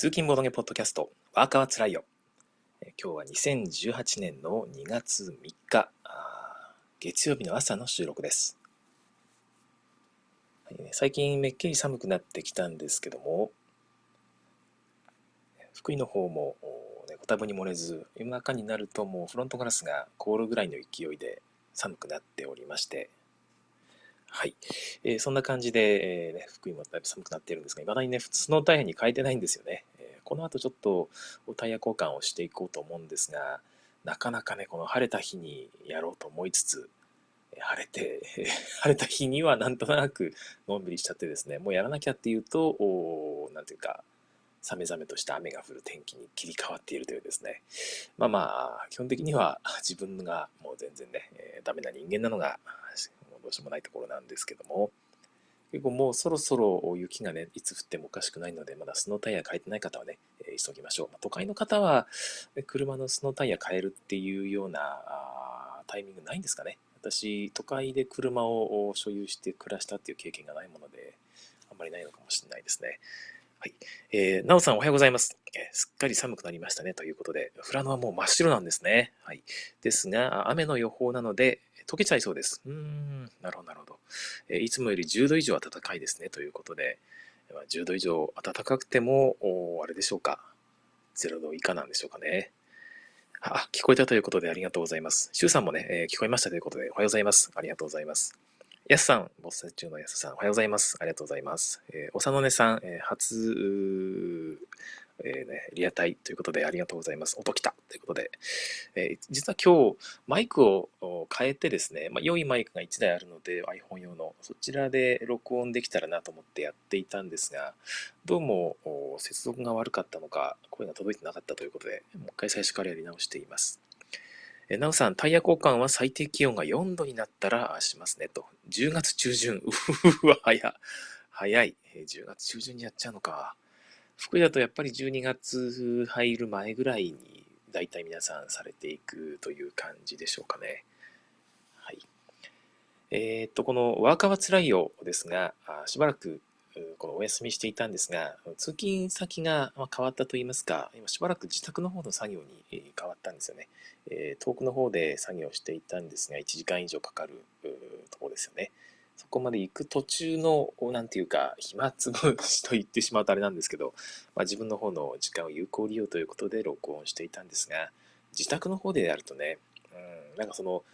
通勤ボードゲポッドキャスト、ワーカーはつらいよ。え今日は2018年の2月3日、月曜日の朝の収録です。最近めっきり寒くなってきたんですけども、福井の方も、ね、ご多分に漏れず、夜中になるともうフロントガラスが凍るぐらいの勢いで寒くなっておりまして、はい。えー、そんな感じで、えーね、福井もだいぶ寒くなっているんですが、いまだにね、普通のタイヤに変えてないんですよね。この後ちょっとタイヤ交換をしていこうと思うんですが、なかなかね、この晴れた日にやろうと思いつつ、晴れて、晴れた日にはなんとなくのんびりしちゃってですね、もうやらなきゃっていうと、おなんていうか、さめざめとした雨が降る天気に切り替わっているというですね。まあまあ、基本的には自分がもう全然ね、えー、ダメな人間なのがどうしようもないところなんですけども、結構もうそろそろ雪がね、いつ降ってもおかしくないので、まだスノータイヤ変えてない方はね、えー、急ぎましょう。まあ、都会の方は、車のスノータイヤ変えるっていうようなタイミングないんですかね。私、都会で車を所有して暮らしたっていう経験がないもので、あんまりないのかもしれないですね。はい。えー、なおさんおはようございます、えー、すっかり寒くなりましたね。ということで、富良野はもう真っ白なんですね。はい。ですが、雨の予報なので、溶けちゃいそうです。うーん、なるほど、なるほど。えー、いつもより10度以上暖かいですね。ということで、10度以上暖かくても、あれでしょうか。0度以下なんでしょうかね。あ、聞こえたということでありがとうございます。シュウさんもね、えー、聞こえましたということで、おはようございます。ありがとうございます。やすさん、ボス中のやすさん、おはようございます。ありがとうございます。えー、おさのねさん、えー、初、えーね、リアタイということでありがとうございます。音来たということで、えー、実は今日マイクを変えてですね、まあ、良いマイクが1台あるので iPhone 用のそちらで録音できたらなと思ってやっていたんですが、どうも接続が悪かったのか、声が届いてなかったということで、もう一回最初からやり直しています。えなおさん、タイヤ交換は最低気温が4度になったらしますねと。10月中旬。うふわ、早。早い。10月中旬にやっちゃうのか。福井だとやっぱり12月入る前ぐらいに大体皆さんされていくという感じでしょうかね。はい。えー、っと、このワーカーはつらいよですが、しばらくこのお休みしていたんですが、通勤先が変わったといいますか、今しばらく自宅の方の作業に変わったんですよね。え遠くの方で作業していたんですが、1時間以上かかるところですよね。そこまで行く途中の、なんていうか、暇つぶしと言ってしまうとあれなんですけど、まあ、自分の方の時間を有効利用ということで録音していたんですが、自宅の方でやるとね、うん、なんかその、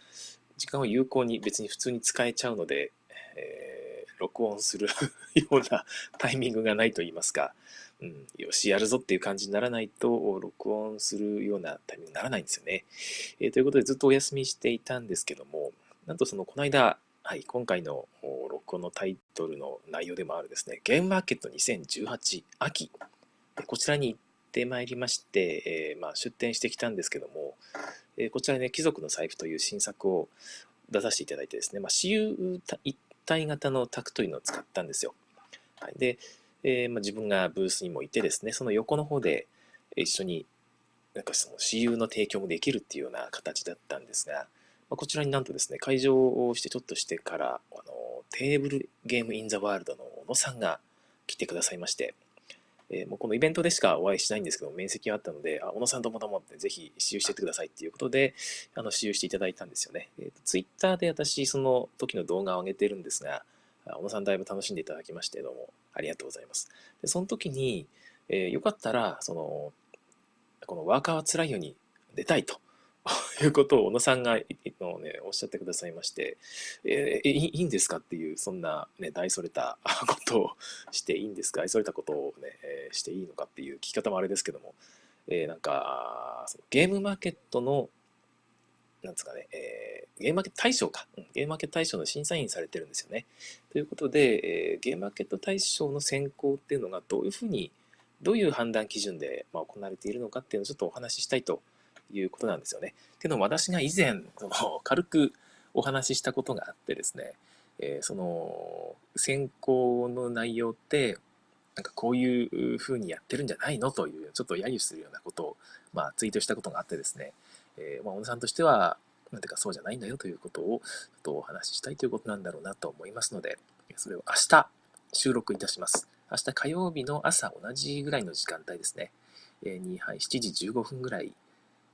時間を有効に別に普通に使えちゃうので、えー、録音するようなタイミングがないと言いますか、うん、よし、やるぞっていう感じにならないと、録音するようなタイミングにならないんですよね。えー、ということで、ずっとお休みしていたんですけども、なんとその、この間、はい、今回の録音のタイトルの内容でもあるですね、ゲームマーケット2018秋、こちらに行ってまいりまして、えー、まあ、出展してきたんですけども、えー、こちらね、貴族の財布という新作を出させていただいてですね、まあ、私有一体型の卓というのを使ったんですよ。はい、で、えー、まあ、自分がブースにもいてですね、その横の方で一緒になんかその私有の提供もできるっていうような形だったんですが、こちらになんとですね、会場をしてちょっとしてから、あのテーブルゲームインザワールドの小野さんが来てくださいまして、えー、もうこのイベントでしかお会いしないんですけど、面積があったので、あ、小野さんどもどもってぜひ使用しててくださいっていうことで、あの、使用していただいたんですよね。えー、ツイッターで私、その時の動画を上げてるんですが、小野さんだいぶ楽しんでいただきまして、どうもありがとうございます。で、その時に、えー、よかったら、その、このワーカーは辛いように出たいということを小野さんがの、ね、おっしゃってくださいまして、えー、いいんですかっていう、そんな、ね、大それたことをしていいんですか？愛それたことをね、え、していいのかっていう聞き方もあれですけども、えー、なんか、そのゲームマーケットの、なんですかね、えー、ゲームマーケット大賞か、うん、ゲームマーケット大賞の審査員されてるんですよね。ということで、えー、ゲームマーケット大賞の選考っていうのがどういうふうに、どういう判断基準で、まあ、行われているのかっていうのをちょっとお話ししたいといいうことなんですよね。っていうのも私が以前、その軽くお話ししたことがあってですね、えー、その選考の内容って、なんかこういうふうにやってるんじゃないのという、ちょっと揶揄するようなことを、まあ、ツイートしたことがあってですね、えー、まあ、小野さんとしては、なんていうかそうじゃないんだよということを、ちょっとお話ししたいということなんだろうなと思いますので、それを明日収録いたします。明日火曜日の朝同じぐらいの時間帯ですね、えに、はい、7時15分ぐらい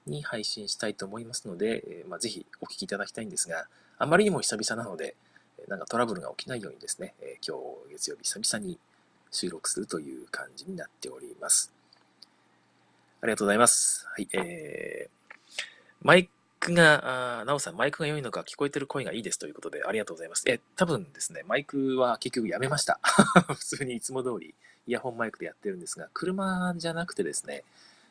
に配信したいと思いますので、えまあ、ぜひお聞きいただきたいんですが、あまりにも久々なので、なんかトラブルが起きないようにですね、え今日月曜日久々に収録するという感じになっております。ありがとうございます。はい、えー、マイクが、あなおさん、マイクが良いのか聞こえてる声がいいですということで、ありがとうございます。え、多分ですね、マイクは結局やめました。普通にいつも通りイヤホンマイクでやってるんですが、車じゃなくてですね、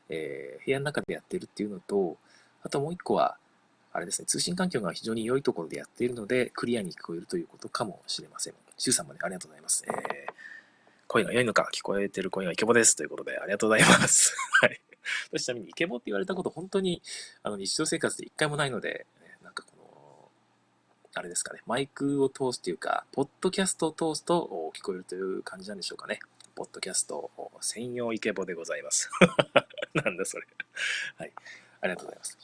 えー、部屋の中でやってるっていうのと、あともう一個は、あれですね、通信環境が非常に良いところでやっているので、クリアに聞こえるということかもしれません。シュウさんもね、ありがとうございます。えー、声が良いのか、聞こえてる声がイケボです。ということで、ありがとうございます。はい。ちなみに、イケボって言われたこと、本当に、あの、日常生活で一回もないので、なんかこの、あれですかね、マイクを通すというか、ポッドキャストを通すと聞こえるという感じなんでしょうかね。ポッドキャスト専用イケボでございます。なんだそれ。はい。ありがとうございます。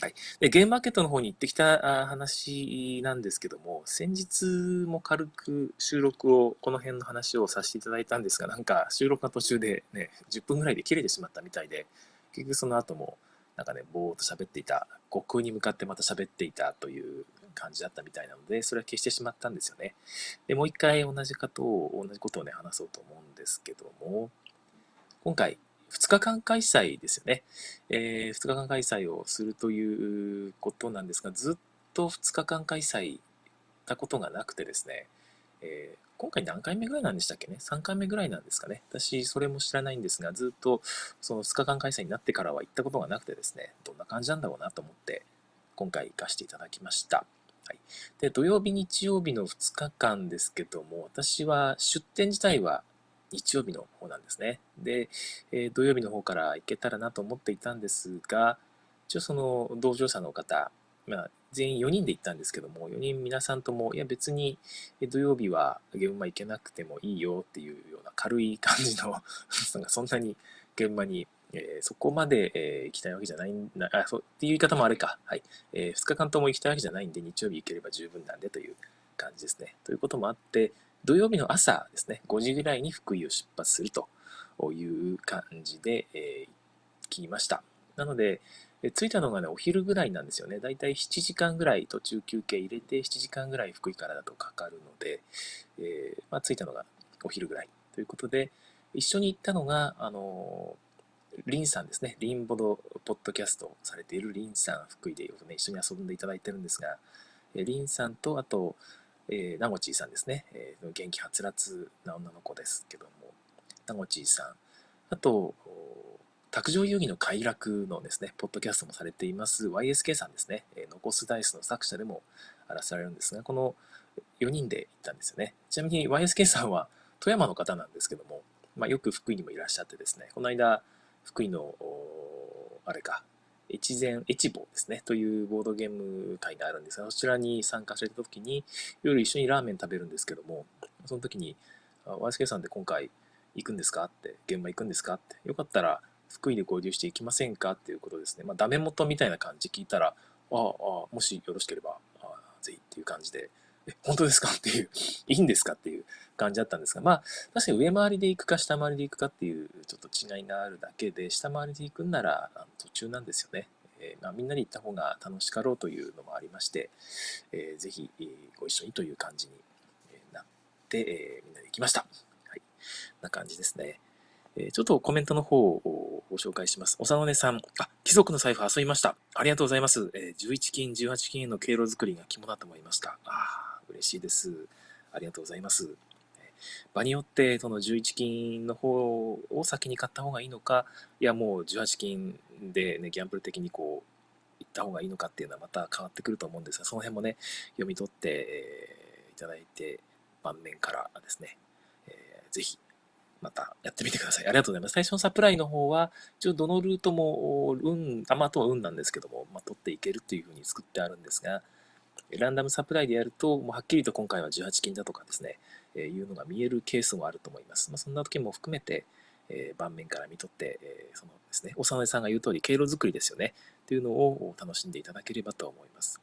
はい。で、ゲームマーケットの方に行ってきた話なんですけども、先日も軽く収録を、この辺の話をさせていただいたんですが、なんか収録が途中でね、10分ぐらいで切れてしまったみたいで、結局その後も、なんかね、ぼーっと喋っていた、虚空に向かってまた喋っていたという感じだったみたいなので、それは消してしまったんですよね。で、もう一回同じことを、同じことをね、話そうと思うんですけども、今回、2日間開催ですよね。えー、2日間開催をするということなんですが、ずっと2日間開催たことがなくてですね、えー、今回何回目ぐらいなんでしたっけね ?3 回目ぐらいなんですかね私、それも知らないんですが、ずっとその2日間開催になってからは行ったことがなくてですね、どんな感じなんだろうなと思って、今回行かせていただきました。はい、で土曜日、日曜日の2日間ですけども、私は出店自体は日曜日の方なんですね。で、えー、土曜日の方から行けたらなと思っていたんですが、一応その同乗者の方、まあ、全員4人で行ったんですけども、4人皆さんとも、いや別に土曜日は現場行けなくてもいいよっていうような軽い感じの そんなに現場に、えー、そこまで、えー、行きたいわけじゃないんだ、あ、そうっていう言い方もあれか。はい。えー、2日間とも行きたいわけじゃないんで、日曜日行ければ十分なんでという感じですね。ということもあって、土曜日の朝ですね、5時ぐらいに福井を出発するという感じで、えー、来ました。なので、え着いたのがね、お昼ぐらいなんですよね。だいたい7時間ぐらい途中休憩入れて7時間ぐらい福井からだとかかるので、えー、まあ、着いたのがお昼ぐらいということで、一緒に行ったのが、あのリンさんですね。リンボドポッドキャストされているリンさん、福井でよくね、一緒に遊んでいただいてるんですが、リンさんと、あと、えー、ナゴチーさんですね、えー、元気はつらつな女の子ですけども、ナゴチーさん、あと、卓上遊戯の快楽のですね、ポッドキャストもされています。YSK さんですね、えー、ノコスダイスの作者でもあらせられるんですが、この4人で行ったんですよね。ちなみに YSK さんは富山の方なんですけども、まあ、よく福井にもいらっしゃってですね、この間、福井の、あれか、越前、越後ですね、というボードゲーム会があるんですが、そちらに参加された時に、夜一緒にラーメン食べるんですけども、その時に、YSK さんで今回行くんですか？って、現場行くんですか？って、よかったら福井で合流していきませんか？っていうことですね。まあ、ダメ元みたいな感じ聞いたら、ああ、もしよろしければ、あぜひっていう感じで、え、本当ですか？っていう、いいんですか？っていう感じだったんですが、まあ、確かに上回りで行くか下回りで行くかっていうちょっと違いがあるだけで、下回りで行くんなら途中なんですよね。えー、まあ、みんなで行った方が楽しかろうというのもありまして、えー、ぜひ、えー、ご一緒にという感じになって、えー、みんなで行きました。はい。な感じですね。えー、ちょっとコメントの方をご紹介します。おさのねさん、あ、貴族の財布遊びました。ありがとうございます。えー、11金、18金への経路作りが肝だと思いました。ああ、嬉しいです。ありがとうございます。場によって、その11金の方を先に買った方がいいのか、いやもう18金でね、ギャンブル的にこう、行った方がいいのかっていうのはまた変わってくると思うんですが、その辺もね、読み取って、いただいて、盤面からですね、えー、ぜひ、またやってみてください。ありがとうございます。最初のサプライの方は、一応どのルートも運、あ、ま、あとは運なんですけども、まあ、取っていけるっていうふうに作ってあるんですが、ランダムサプライでやると、もうはっきりと今回は18金だとかですね、え、いうのが見えるケースもあると思います。まあ、そんな時も含めて、え、盤面から見とって、え、そのですね、おさのさんが言う通り、経路作りですよね、というのを楽しんでいただければと思います。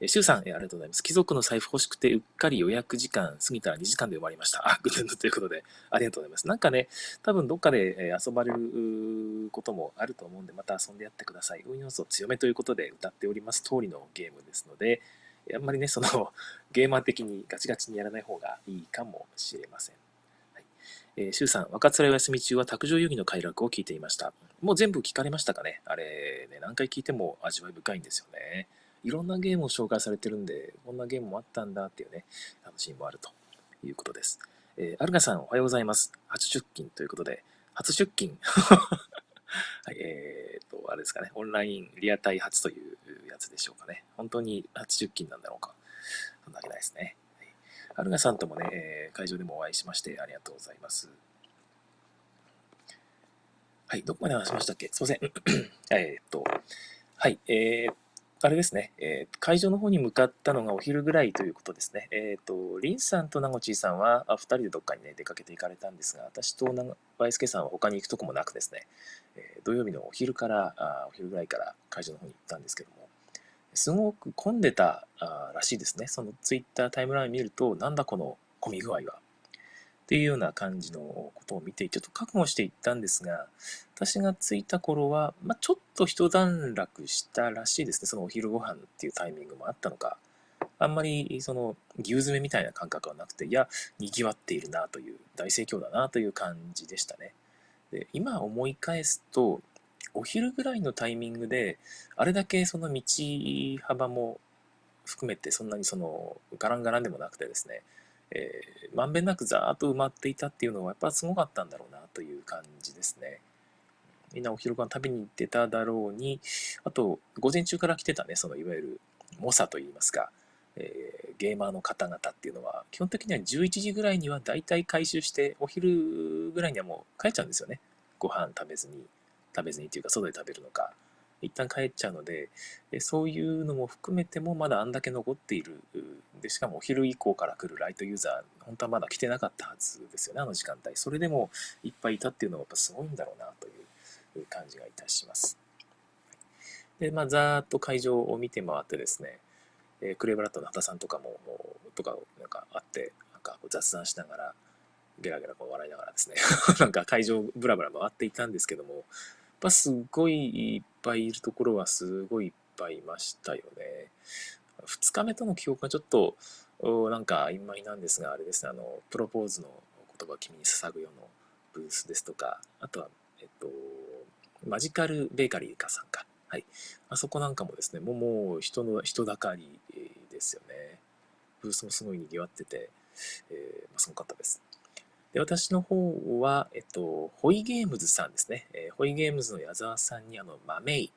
えー、シュウさん、え、ありがとうございます。貴族の財布欲しくて、うっかり予約時間過ぎたら2時間で埋まりました。あ、グッドということで、ありがとうございます。なんかね、多分どっかで、え、遊ばれることもあると思うんで、また遊んでやってください。運要素強めということで歌っております通りのゲームですので、あんまりね、その、ゲーマー的にガチガチにやらない方がいいかもしれません。はい。えー、シュウさん、若面お休み中は卓上遊戯の快楽を聞いていました。もう全部聞かれましたかね？あれ、ね、何回聞いても味わい深いんですよね。いろんなゲームを紹介されてるんで、こんなゲームもあったんだっていうね、楽しみもあるということです。えー、アルガさん、おはようございます。初出勤ということで、初出勤はい、えー、と、あれですかね、オンラインリアタイ初というやつでしょうかね。本当に初出勤なんだろうか。そんなわけないですね。はい、アルガさんともね、会場でもお会いしましてありがとうございます。はい、どこまで話しましたっけ？すいません。えっと、はい、えー、あれですね、えー、会場の方に向かったのがお昼ぐらいということですね。えっ、と、リンさんとナゴチーさんはあ2人でどっかにね、出かけて行かれたんですが、私とバイスケさんは他に行くとこもなくですね、え、土曜日のお昼から、あお昼ぐらいから会場の方に行ったんですけども、すごく混んでたあらしいですね。そのツイッタータイムライン見ると、なんだこの混み具合は？っていうような感じのことを見て、ちょっと覚悟していったんですが、私が着いた頃は、まあ、ちょっと一段落したらしいですね。そのお昼ご飯っていうタイミングもあったのか。あんまり、その、牛詰めみたいな感覚はなくて、いや、賑わっているなという、大盛況だなという感じでしたね。で、今思い返すと、お昼ぐらいのタイミングで、あれだけその道幅も含めて、そんなにその、ガランガランでもなくてですね、えー、まんべんなくざーっと埋まっていたっていうのはやっぱすごかったんだろうなという感じですね。みんなお昼ご飯食べに行ってただろうに、あと、午前中から来てたね、そのいわゆる猛者といいますか、え、ゲーマーの方々っていうのは、基本的には11時ぐらいには大体回収して、お昼ぐらいにはもう帰っちゃうんですよね。ご飯食べずに、食べずにっていうか、外で食べるのか。一旦帰っちゃうので、そういうのも含めてもまだあんだけ残っている。で、しかもお昼以降から来るライトユーザー、本当はまだ来てなかったはずですよね、あの時間帯。それでもいっぱいいたっていうのはやっぱすごいんだろうなという感じがいたします。で、まあ、ざーっと会場を見て回ってですね、えー、クレイブラッドの畑さんとかも、もうとかなんかあって、なんか雑談しながら、ゲラゲラこう笑いながらですね なんか会場ブラブラ回っていたんですけども、やっぱすごいいっぱいいるところはすごいいっぱいいましたよね。2日目との記憶がちょっとなんか曖昧なんですが、あれですね、あの、プロポーズの言葉を君に捧ぐよのブースですとか、あとは、えっと、マジカルベーカリーかさんか。はい。あそこなんかもですね、もうもう人の、人だかりですよね。ブースもすごい賑わってて、えー、まあ、すごかったです。で、私の方は、えっと、ホイゲームズさんですね。えー、ホイゲームズの矢沢さんに、あの、マメイ、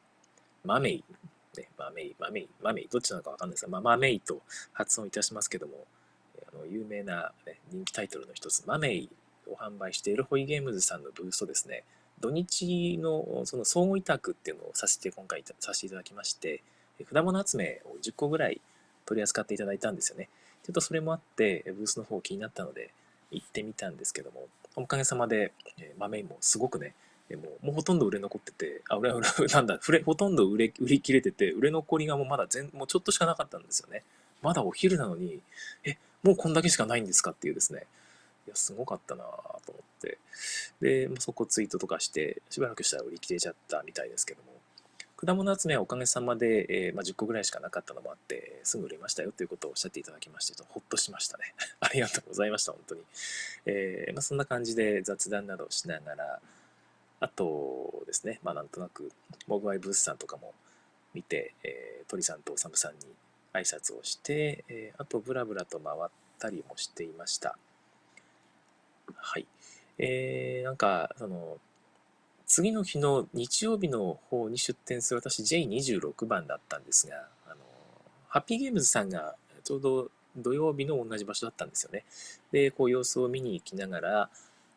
マメイ、ね、マメイ、マメイ、マメイ、どっちなのかわかんないですが、まあ、マメイと発音いたしますけども、あの有名な、ね、人気タイトルの一つ、マメイを販売しているホイゲームズさんのブーストですね、土日のその相互委託っていうのをさせて、今回させていただきまして、果物集めを10個ぐらい取り扱っていただいたんですよね。ちょっとそれもあって、ブースの方気になったので、行ってみたんですけども、おかげさまで、豆もすごくね、もうもうほとんど売れ残ってて、あ、売れ、売れ、なんだ、売れ、ほとんど売れ、売り切れてて、売れ残りがもうまだ全、もうちょっとしかなかったんですよね。まだお昼なのに、え、もうこんだけしかないんですかっていうですね。いや、すごかったなと思って。で、そこツイートとかして、しばらくしたら売り切れちゃったみたいですけども、果物集めはおかげさまで、えー、まあ、10個ぐらいしかなかったのもあって、すぐ売れましたよということをおっしゃっていただきまして、とほっとしましたね。ありがとうございました、本当に。えー、まあ、そんな感じで雑談などしながら、あとですね、まあ、なんとなく、モグワイブースさんとかも見て、えー、鳥さんとおさむさんに挨拶をして、え、あとブラブラと回ったりもしていました。はい。えー、なんか、その、次の日の日曜日の方に出店する私 J26 番だったんですが、あの、ハッピーゲームズさんがちょうど土曜日の同じ場所だったんですよね。で、こう様子を見に行きながら、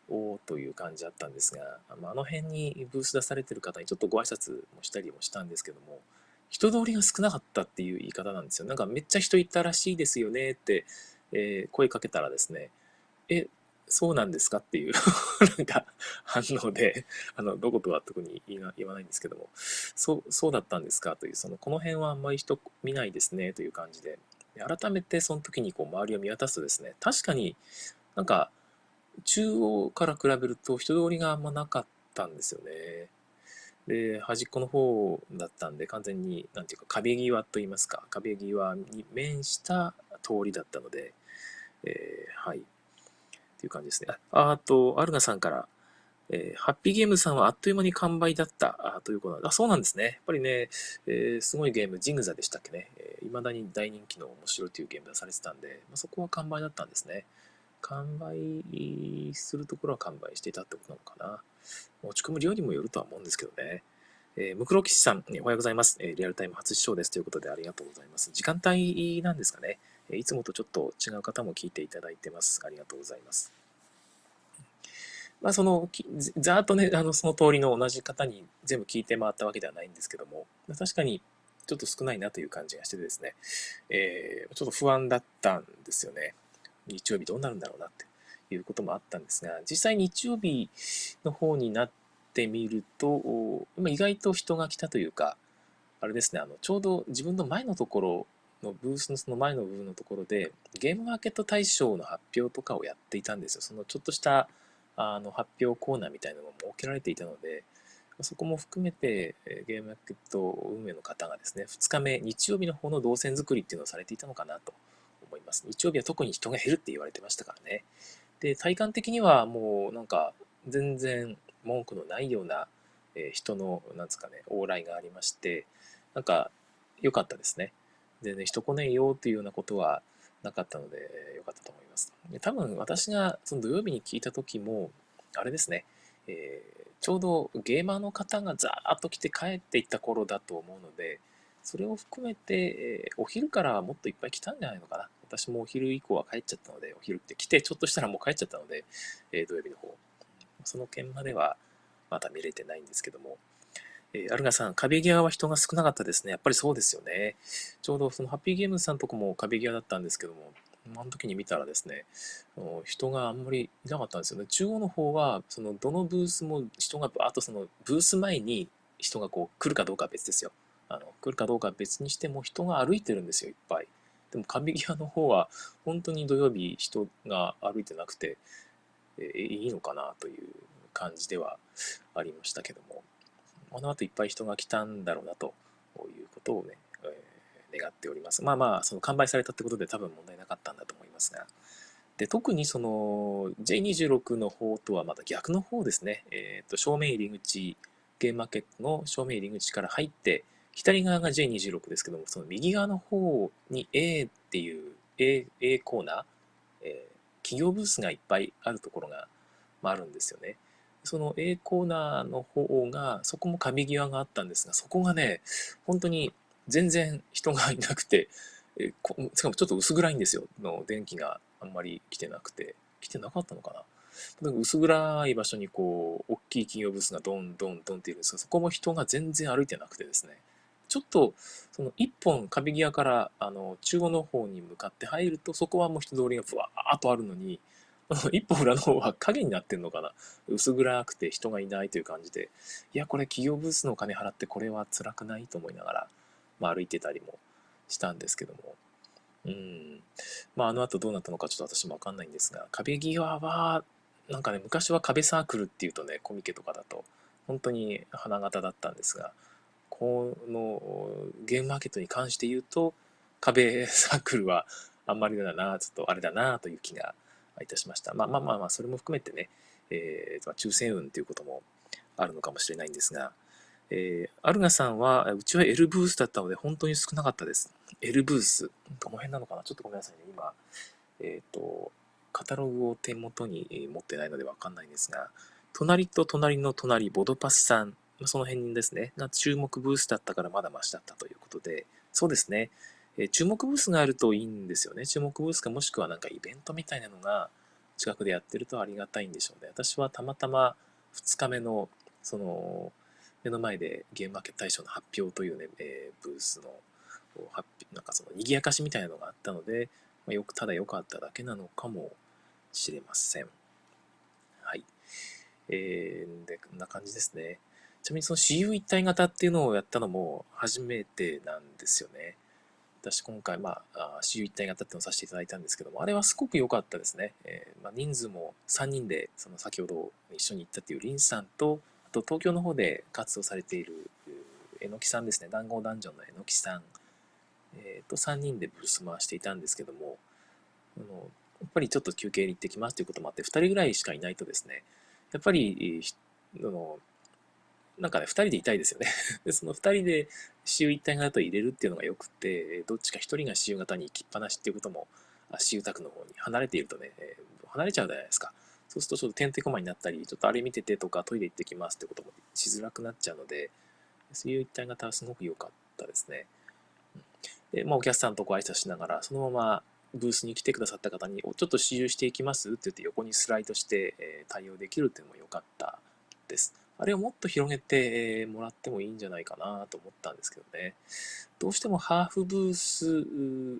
おーという感じだったんですが、あの辺にブース出されてる方にちょっとご挨拶もしたりもしたんですけども、人通りが少なかったっていう言い方なんですよ。なんかめっちゃ人いたらしいですよねって、えー、声かけたらですね、え、そうなんですかっていう なんか反応で、あの、どことは特に言わないんですけども、そう、そうだったんですかという、その、この辺はあんまり人見ないですねという感じで、改めてその時にこう周りを見渡すとですね、確かになんか中央から比べると人通りがあんまなかったんですよね。で、端っこの方だったんで、完全に、なんていうか、壁際といいますか、壁際に面した通りだったので、えー、はい。っていう感じですね。ああと、アルナさんから、えー、ハッピーゲームさんはあっという間に完売だったということで、あ、そうなんですね。やっぱりね、えー、すごいゲーム、ジングザでしたっけね。えー、未だに大人気の面白いというゲーム出されてたんで、まあ、そこは完売だったんですね。完売するところは完売していたってことなのかな。持ち込む量にもよるとは思うんですけどね。えー、ムクロキシさん、おはようございます、えー。リアルタイム初視聴ですということでありがとうございます。時間帯なんですかね。いつもとちょっと違う方も聞いていただいてます。ありがとうございます。まあ、その、ざーっとね、あの、その通りの同じ方に全部聞いて回ったわけではないんですけども、確かにちょっと少ないなという感じがしてですね、えー、ちょっと不安だったんですよね。日曜日どうなるんだろうなっていうこともあったんですが、実際日曜日の方になってみると、意外と人が来たというか、あれですね、あの、ちょうど自分の前のところのブースのその前の部分のところで、ゲームマーケット大賞の発表とかをやっていたんですよ。そのちょっとしたあの発表コーナーみたいなのも設けられていたので、そこも含めてゲームマーケット運営の方がですね、2日目、日曜日の方の動線作りっていうのをされていたのかなと思います。日曜日は特に人が減るって言われてましたからね。で、体感的にはもうなんか全然文句のないような人の、なんですかね、往来がありまして、なんか良かったですね。全然人来ねえよっていうようなことはなかったので、良かったと思います。多分私がその土曜日に聞いた時も、あれですね、えー、ちょうどゲーマーの方がザーッと来て帰っていった頃だと思うので、それを含めて、え、お昼からもっといっぱい来たんじゃないのかな。私もお昼以降は帰っちゃったので、お昼って来て、ちょっとしたらもう帰っちゃったので、えー、土曜日の方。その件まではまだ見れてないんですけども、えー、アルガさん、壁際は人が少なかったですね。やっぱりそうですよね。ちょうどそのハッピーゲームズさんとこも壁際だったんですけども、あの時に見たらですね、人があんまりいなかったんですよね。中央の方は、そのどのブースも人が、あとそのブース前に人がこう来るかどうかは別ですよ。あの来るかどうかは別にしても人が歩いてるんですよ、いっぱい。でも壁際の方は本当に土曜日人が歩いてなくて、えー、いいのかなという感じではありましたけども。この後いっぱい人が来たんだろうなということをね、えー、願っております。まあまあ、その完売されたってことで多分問題なかったんだと思いますが。で特にその J26 の方とはまた逆の方ですね、えー、と正面入り口、ゲームマーケットの正面入り口から入って、左側が J26 ですけども、その右側の方に A っていう A, A コーナー、えー、企業ブースがいっぱいあるところが、まあ、あるんですよね。その A コーナーの方が、そこも壁際があったんですが、そこがね、本当に全然人がいなくて、えしかもちょっと薄暗いんですよ。の電気があんまり来てなくて。来てなかったのかな薄暗い場所にこう、大きい企業ブースがドンドンドンっているんですが、そこも人が全然歩いてなくてですね。ちょっと、その一本壁際から、あの、中央の方に向かって入ると、そこはもう人通りがふわーっとあるのに、一歩裏の方は影になってんのかな？薄暗くて人がいないという感じで、いや、これ企業ブースのお金払ってこれは辛くないと思いながら、まあ歩いてたりもしたんですけども、うん。まああの後どうなったのかちょっと私もわかんないんですが、壁際は、なんかね、昔は壁サークルっていうとね、コミケとかだと、本当に花形だったんですが、このゲームマーケットに関して言うと、壁サークルはあんまりだな、ちょっとあれだなという気がいたしました。まあまあまあまあ、それも含めてね、えー、抽選運ということもあるのかもしれないんですが、えー、アルガさんは、うちは L ブースだったので本当に少なかったです。L ブース。どの辺なのかな？ちょっとごめんなさいね。今、えっ、ー、と、カタログを手元に持ってないのでわかんないんですが、隣と隣の隣、ボドパスさん、その辺ですね、が注目ブースだったからまだマシだったということで、そうですね、え注目ブースがあるといいんですよね。注目ブースかもしくはなんかイベントみたいなのが近くでやってるとありがたいんでしょうね。私はたまたま2日目のその目の前でゲームマーケット大賞の発表というね、えー、ブースの発表、なんかその賑やかしみたいなのがあったので、まあ、よく、ただ良かっただけなのかもしれません。はいえー、で、こんな感じですね。ちなみにその私有一体型っていうのをやったのも初めてなんですよね。私今回、まあ、私有一体型っていうのをさせていただいたんですけども、あれはすごく良かったですね。えー、まあ、人数も3人で、その先ほど一緒に行ったっていうリンさんと、あと東京の方で活動されているえのきさんですね、談合ダンジョンのえのきさん、えー、と3人でブース回していたんですけども、あのやっぱりちょっと休憩に行ってきますということもあって、2人ぐらいしかいないとですね、やっぱり、あのなんかね、2人でいたいですよね で。その2人で私有一体型入れるっていうのがよくて、どっちか1人が私有型に行きっぱなしっていうことも、私有宅の方に離れているとね、え、離れちゃうじゃないですか。そうするとちょっとてんてこまになったり、ちょっとあれ見ててとかトイレ行ってきますってこともしづらくなっちゃうので、そういう一体型はすごく良かったですね。で、まあ、お客さんとご挨拶しながら、そのままブースに来てくださった方に、ちょっと試乗していきますって言って横にスライドして、対応できるっていうのも良かったです。あれをもっと広げてもらってもいいんじゃないかなと思ったんですけどね。どうしてもハーフブース、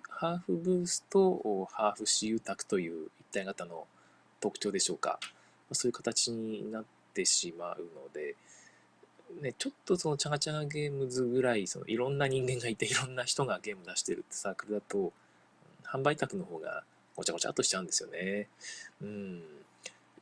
ハーフブースとハーフ私有宅という一体型の特徴でしょうか。そういう形になってしまうので、ね、ちょっとそのチャガチャガゲームズぐらい、そのいろんな人間がいて、いろんな人がゲーム出してるってサークルだと、販売宅の方がごちゃごちゃっとしちゃうんですよね。うん。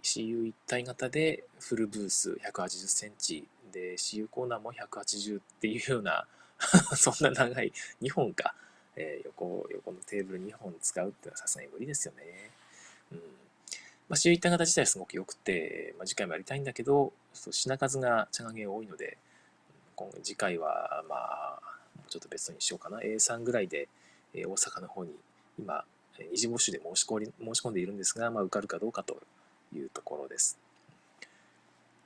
CU 一体型でフルブース180センチで CU コーナーも180っていうような そんな長い2本か、えー、横横のテーブル2本使うっていうのはさすがに無理ですよね。うん。まあ、CU 一体型自体はすごく良くて、まあ、次回もやりたいんだけど品数が茶加減多いので今次回はまあちょっと別にしようかな。A3 ぐらいで、え、大阪の方に今二次募集で申し込申し込んでいるんですが、まあ、受かるかどうかというところです。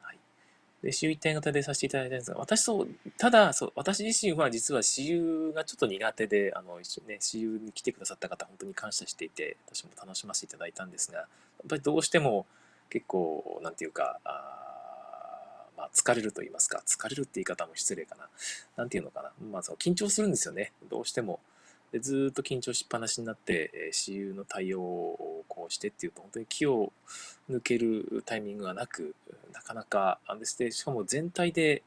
はい。で、私有一体型でさせていただいたんですが、私そう、ただ、そう、私自身は実は私有がちょっと苦手で、あの、一緒ね、私有に来てくださった方、本当に感謝していて、私も楽しませていただいたんですが、やっぱりどうしても結構、なんていうか、あまあ、疲れると言いますか、疲れるって言い方も失礼かな。なんていうのかな。まあ、その緊張するんですよね。どうしても。でずっと緊張しっぱなしになって、えー、私有の対応をこうしてっていうと、本当に気を抜けるタイミングがなく、なかなか、あですね、しかも全体で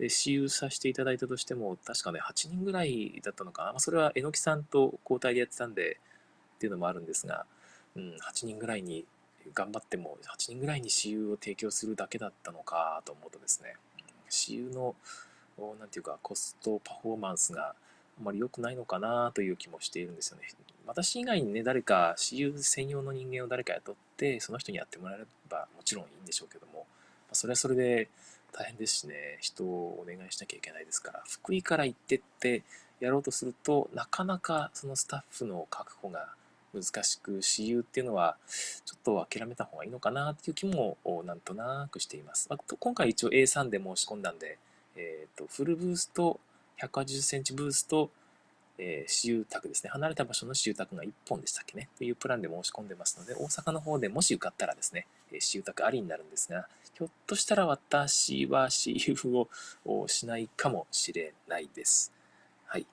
私有させていただいたとしても、確かね、8人ぐらいだったのかな。まあ、それは榎木さんと交代でやってたんで、っていうのもあるんですが、うん、8人ぐらいに頑張っても、8人ぐらいに私有を提供するだけだったのかと思うとですね、私有の、なんていうか、コストパフォーマンスが、あまり良くないのかなという気もしているんですよね。私以外にね、誰か、私有専用の人間を誰か雇って、その人にやってもらえればもちろんいいんでしょうけども、それはそれで大変ですしね、人をお願いしなきゃいけないですから、福井から行ってってやろうとすると、なかなかそのスタッフの確保が難しく、私有っていうのはちょっと諦めた方がいいのかなっていう気もなんとなくしています。まあ、今回一応 A3 で申し込んだんで、えっ、ー、と、フルブースト180センチブースと、えー、私有宅ですね。離れた場所の私有宅が1本でしたっけね。というプランで申し込んでますので、大阪の方でもし受かったらですね、えー、私有宅ありになるんですが、ひょっとしたら私は私有をしないかもしれないです。はい。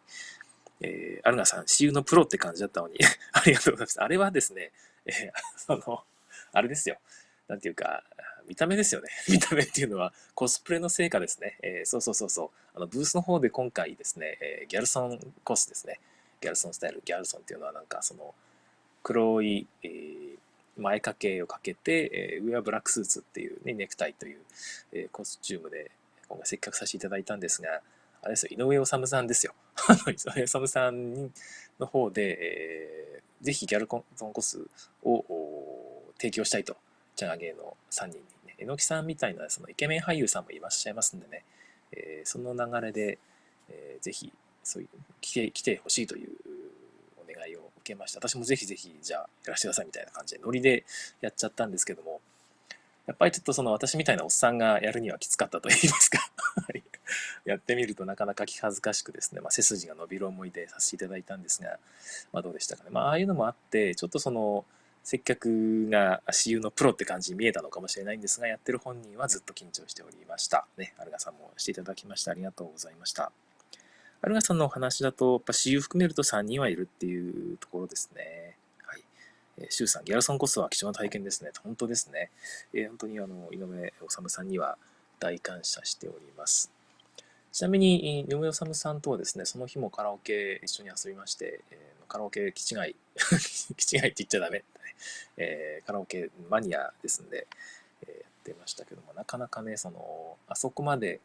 えー、アルナさん、私有のプロって感じだったのに ありがとうございます。あれはですね、えー、その、あれですよ。なんていうか、見た目ですよね。見た目っていうのはコスプレの成果ですね。えー、そうそうそうそう。あのブースの方で今回ですね、えー、ギャルソンコスですね。ギャルソンスタイル。ギャルソンっていうのはなんかその黒い、えー、前掛けをかけて、えー、上はブラックスーツっていう、ね、ネクタイという、えー、コスチュームで今回接客させていただいたんですが、あれですよ、井上治さんですよ。井上治さんの方で、えー、ぜひギャルソンコスを提供したいと、ジャガゲーの3人に榎木さんみたいなそのイケメン俳優さんもいらっしゃいますんでね、えー、その流れで、えー、ぜひそういう来て来てほしいというお願いを受けました。私もぜひぜひじゃあやらせてくださいみたいな感じでノリでやっちゃったんですけどもやっぱりちょっとその私みたいなおっさんがやるにはきつかったと言いますか。やってみるとなかなか気恥ずかしくですね、まあ、背筋が伸びる思いでさせていただいたんですが、まあ、どうでしたかね。まあ、ああいうのもあって、ちょっとその、接客が私有のプロって感じに見えたのかもしれないんですが、やってる本人はずっと緊張しておりました。ね、アルガさんもしていただきましてありがとうございました。アルガさんのお話だと、やっぱ私有含めると3人はいるっていうところですね。はい。えー、シュウさん、ギャルソンこそは貴重な体験ですね。本当ですね。えー、本当にあの、井上治さんには大感謝しております。ちなみに、井上治さんとはですね、その日もカラオケ一緒に遊びまして、えー、カラオケ気違い、気違いって言っちゃダメ。えー、カラオケマニアですんで、えー、やってましたけども、なかなかね、その、あそこまで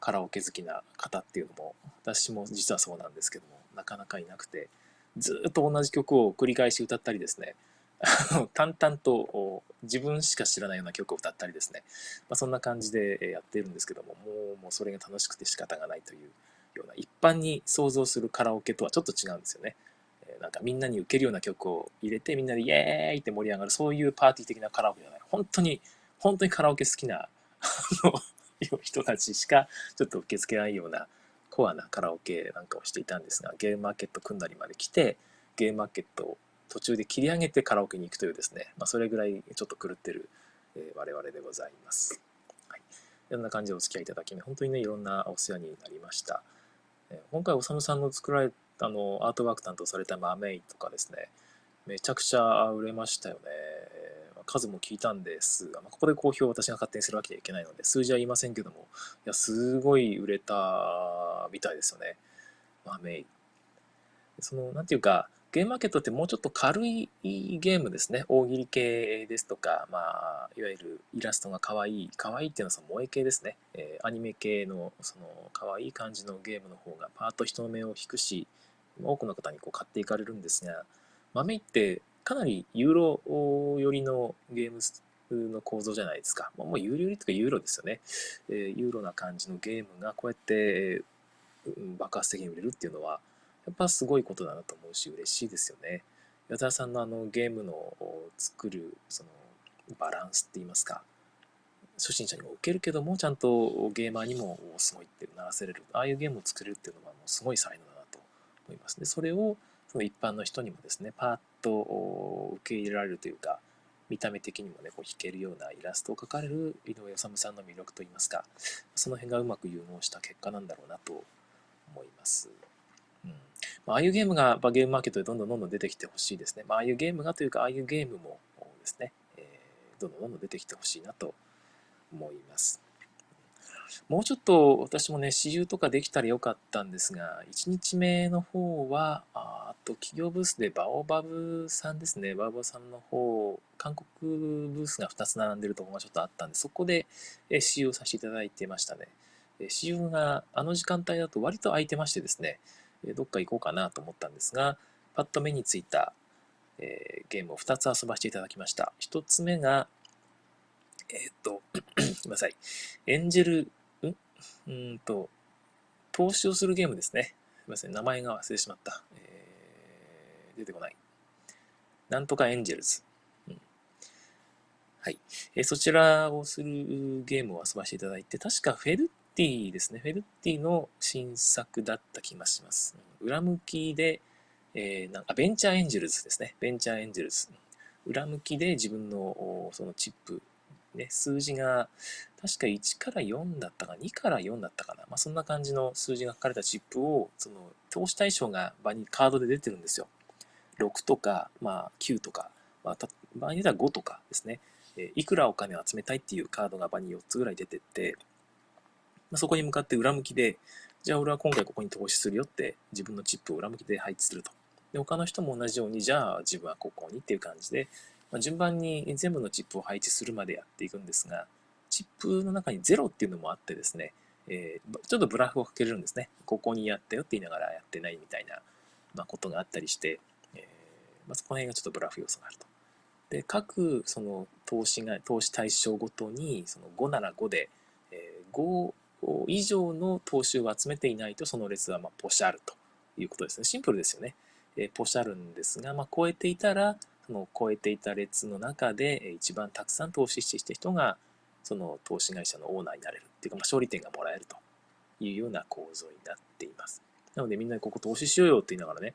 カラオケ好きな方っていうのも、私も実はそうなんですけども、なかなかいなくて、ずっと同じ曲を繰り返し歌ったりですね、淡々と自分しか知らないような曲を歌ったりですね、まあ、そんな感じでやってるんですけども、もうもうそれが楽しくて仕方がないというような、一般に想像するカラオケとはちょっと違うんですよね。なんかみんなに受けるような曲を入れて、みんなでイエーイって盛り上がる、そういうパーティー的なカラオケじゃない。本当に、本当にカラオケ好きな、あの、人たちしかちょっと受け付けないようなコアなカラオケなんかをしていたんですが、ゲームマーケット組んだりまで来て、ゲームマーケットを途中で切り上げてカラオケに行くというですね、まあ、それぐらいちょっと狂ってる、えー、我々でございます。はい。いろんな感じでお付き合いいただき、本当にね、いろんなお世話になりました。えー、今回、おさむさんの作られあのアートワーク担当されたマメイとかですね、めちゃくちゃ売れましたよね。数も聞いたんですが、まあ、ここで公表を私が勝手にするわけにはいけないので、数字は言いませんけども、いや、すごい売れたみたいですよね。マメイ。その、なんていうか、ゲームマーケットってもうちょっと軽いゲームですね。大喜利系ですとか、まあ、いわゆるイラストが可愛い。可愛いっていうのはその萌え系ですね。えー、アニメ系のその可愛い感じのゲームの方がパーッと人の目を引くし、多くの方にこう買っていかれるんですが、豆ってかなりユーロ寄りのゲームの構造じゃないですか。もうユーロ寄りとかユーロですよね。え、ユーロな感じのゲームがこうやって、爆発的に売れるっていうのは、やっぱすごいことだなと思うし、嬉しいですよね。矢沢さんのあのゲームの作るそのバランスって言いますか、初心者にも受けるけども、ちゃんとゲーマーにもすごいってならせれる。ああいうゲームを作れるっていうのはもうすごい才能だ思います。で、それをその一般の人にもですね、パーッと受け入れられるというか、見た目的にもね、こう弾けるようなイラストを描かれる井上治さんの魅力といいますか、その辺がうまく融合した結果なんだろうなと思います。うんまあ、あいうゲームがゲームマーケットでどんどんどんどん出てきてほしいですね。まあ、あいうゲームがというか、ああいうゲームもですね、えー、どんどんどんどん出てきてほしいなと思います。もうちょっと私もね、私有とかできたらよかったんですが、1日目の方は、あと企業ブースでバオバブさんですね、バオバブさんの方、韓国ブースが2つ並んでるところがちょっとあったんで、そこで使用させていただいてましたね。使用があの時間帯だと割と空いてましてですね、どっか行こうかなと思ったんですが、パッと目についた、えー、ゲームを2つ遊ばせていただきました。1つ目が、えっ、と、ごめんなさい。エンジェル、うんと、投資をするゲームですね。すみません。名前が忘れてしまった。えー、出てこない。なんとかエンジェルズ。はい、えー。そちらをするゲームを遊ばせていただいて、確かフェルティですね。フェルティの新作だった気がします。裏向きで、えー、なんかベンチャーエンジェルズですね。ベンチャーエンジェルズ。裏向きで自分のそのチップ、ね、数字が確か1から4だったか2から4だったかな。まあ、そんな感じの数字が書かれたチップを、その投資対象が場にカードで出てるんですよ。6とか、まあ、9とか、まあ、場合によっては5とかですね。えいくらお金を集めたいっていうカードが場に4つぐらい出てって、まあ、そこに向かって裏向きで、じゃあ俺は今回ここに投資するよって自分のチップを裏向きで配置すると。で、他の人も同じように、じゃあ自分はここにっていう感じで、まあ、順番に全部のチップを配置するまでやっていくんですが、チップの中に0っていうのもあってですね、えー、ちょっとブラフをかけれるんですね。ここにやったよって言いながらやってないみたいな、まあ、ことがあったりして、えーまあ、そこの辺がちょっとブラフ要素があると。で、各その投資が、投資対象ごとに、その5なら5で、えー、5以上の投資を集めていないと、その列はまポシャルということですね。シンプルですよね。えポシャルんですが、まあ、超えていたら、の超えていた列の中で一番たくさん投資して人が、その投資会社のオーナーになれるっていうか、まあ、勝利点がもらえるというような構造になっています。なのでみんなにここ投資しようよって言いながらね、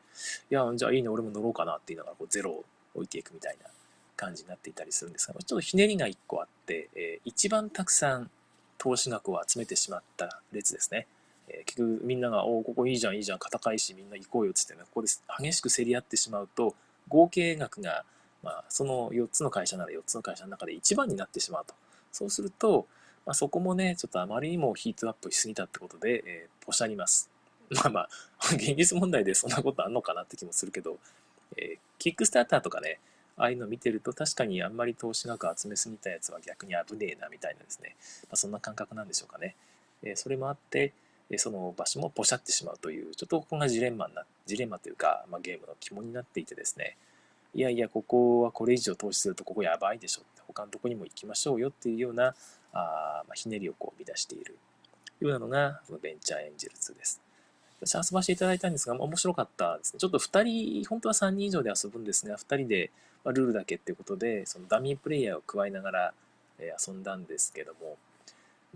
いや、じゃあいいね、俺も乗ろうかなって言いながらこうゼロを置いていくみたいな感じになっていたりするんですが、ちょっとひねりが1個あって、えー、一番たくさん投資額を集めてしまった列ですね。え、結局みんなが、おお、ここいいじゃん、いいじゃん、戦いしみんな行こうよっつってね、ここで激しく競り合ってしまうと、合計額がまあ、その4つの会社なら4つの会社の中で一番になってしまうと。そうすると、まあ、そこもね、ちょっとあまりにもヒートアップしすぎたってことで、えー、ポシャります。まあまあ、現実問題で そんなことあんのかなって気もするけど、えー、キックスターターとかね、ああいうの見てると確かにあんまり投資額集めすぎたやつは逆に危ねえなみたいなですね、まあ、そんな感覚なんでしょうかね。えー、それもあって、その場所もポシャってしまうという、ちょっとここがジレンマな、ジレンマというか、まあ、ゲームの肝になっていてですね、いやいや、ここはこれ以上投資するとここやばいでしょって、他のとこにも行きましょうよっていうような、あまあ、ひねりをこう生み出しているようなのが、そのベンチャーエンジェル2です。私遊ばせていただいたんですが、面白かったですね。ちょっと2人、本当は3人以上で遊ぶんですが、2人で、まあ、ルールだけっていうことで、そのダミープレイヤーを加えながら、えー、遊んだんですけども、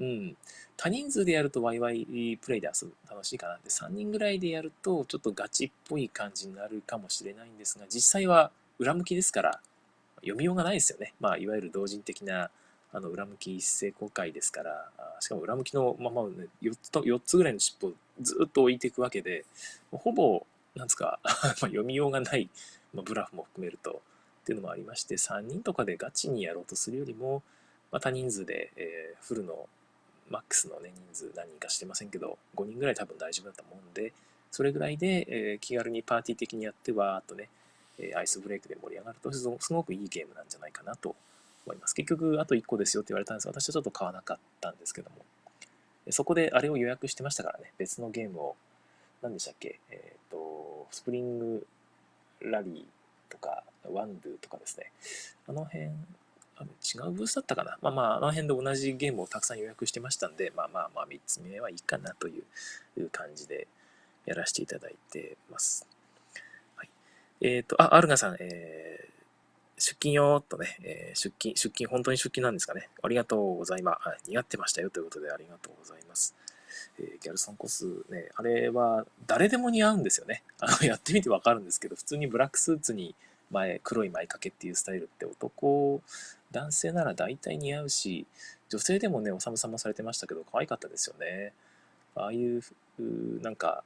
うん、多人数でやるとワイワイプレイで遊ぶ楽しいかなって、3人ぐらいでやるとちょっとガチっぽい感じになるかもしれないんですが、実際は裏向きですから、読みようがないですよね。まあ、いわゆる同人的なあの裏向き一斉公開ですから、しかも裏向きのまま、ね、4つと4つぐらいの尻尾をずっと置いていくわけで、ほぼ、なんですか、ま読みようがない、まあ、ブラフも含めると、っていうのもありまして、3人とかでガチにやろうとするよりも、まあ、多人数で、えー、フルのマックスのね、人数何人かしてませんけど、5人ぐらい多分大丈夫だと思うんで、それぐらいで、えー、気軽にパーティー的にやって、わーっとね、えアイスブレイクで盛り上がると、すごくいいゲームなんじゃないかなと思います。結局、あと1個ですよって言われたんです。が、私はちょっと買わなかったんですけども、そこであれを予約してましたからね、別のゲームを、何でしたっけ、えっ、と、スプリングラリーとか、ワンドゥとかですね、あの辺、違うブースだったかな？まあまあ、あの辺で同じゲームをたくさん予約してましたんで、まあまあまあ、3つ目はいいかなという感じでやらせていただいてます。はい。えっ、ー、と、あ、アルガさん、えー、出勤よーとね、えー、出勤、出勤、本当に出勤なんですかね？ありがとうございます。似合ってましたよということでありがとうございます。えー、ギャルソンコスね、あれは誰でも似合うんですよね。あの、やってみてわかるんですけど、普通にブラックスーツに前、黒い前掛けっていうスタイルって男男性なら大体似合うし、女性でもね、おさむさまされてましたけど、可愛かったですよね。ああいう、なんか、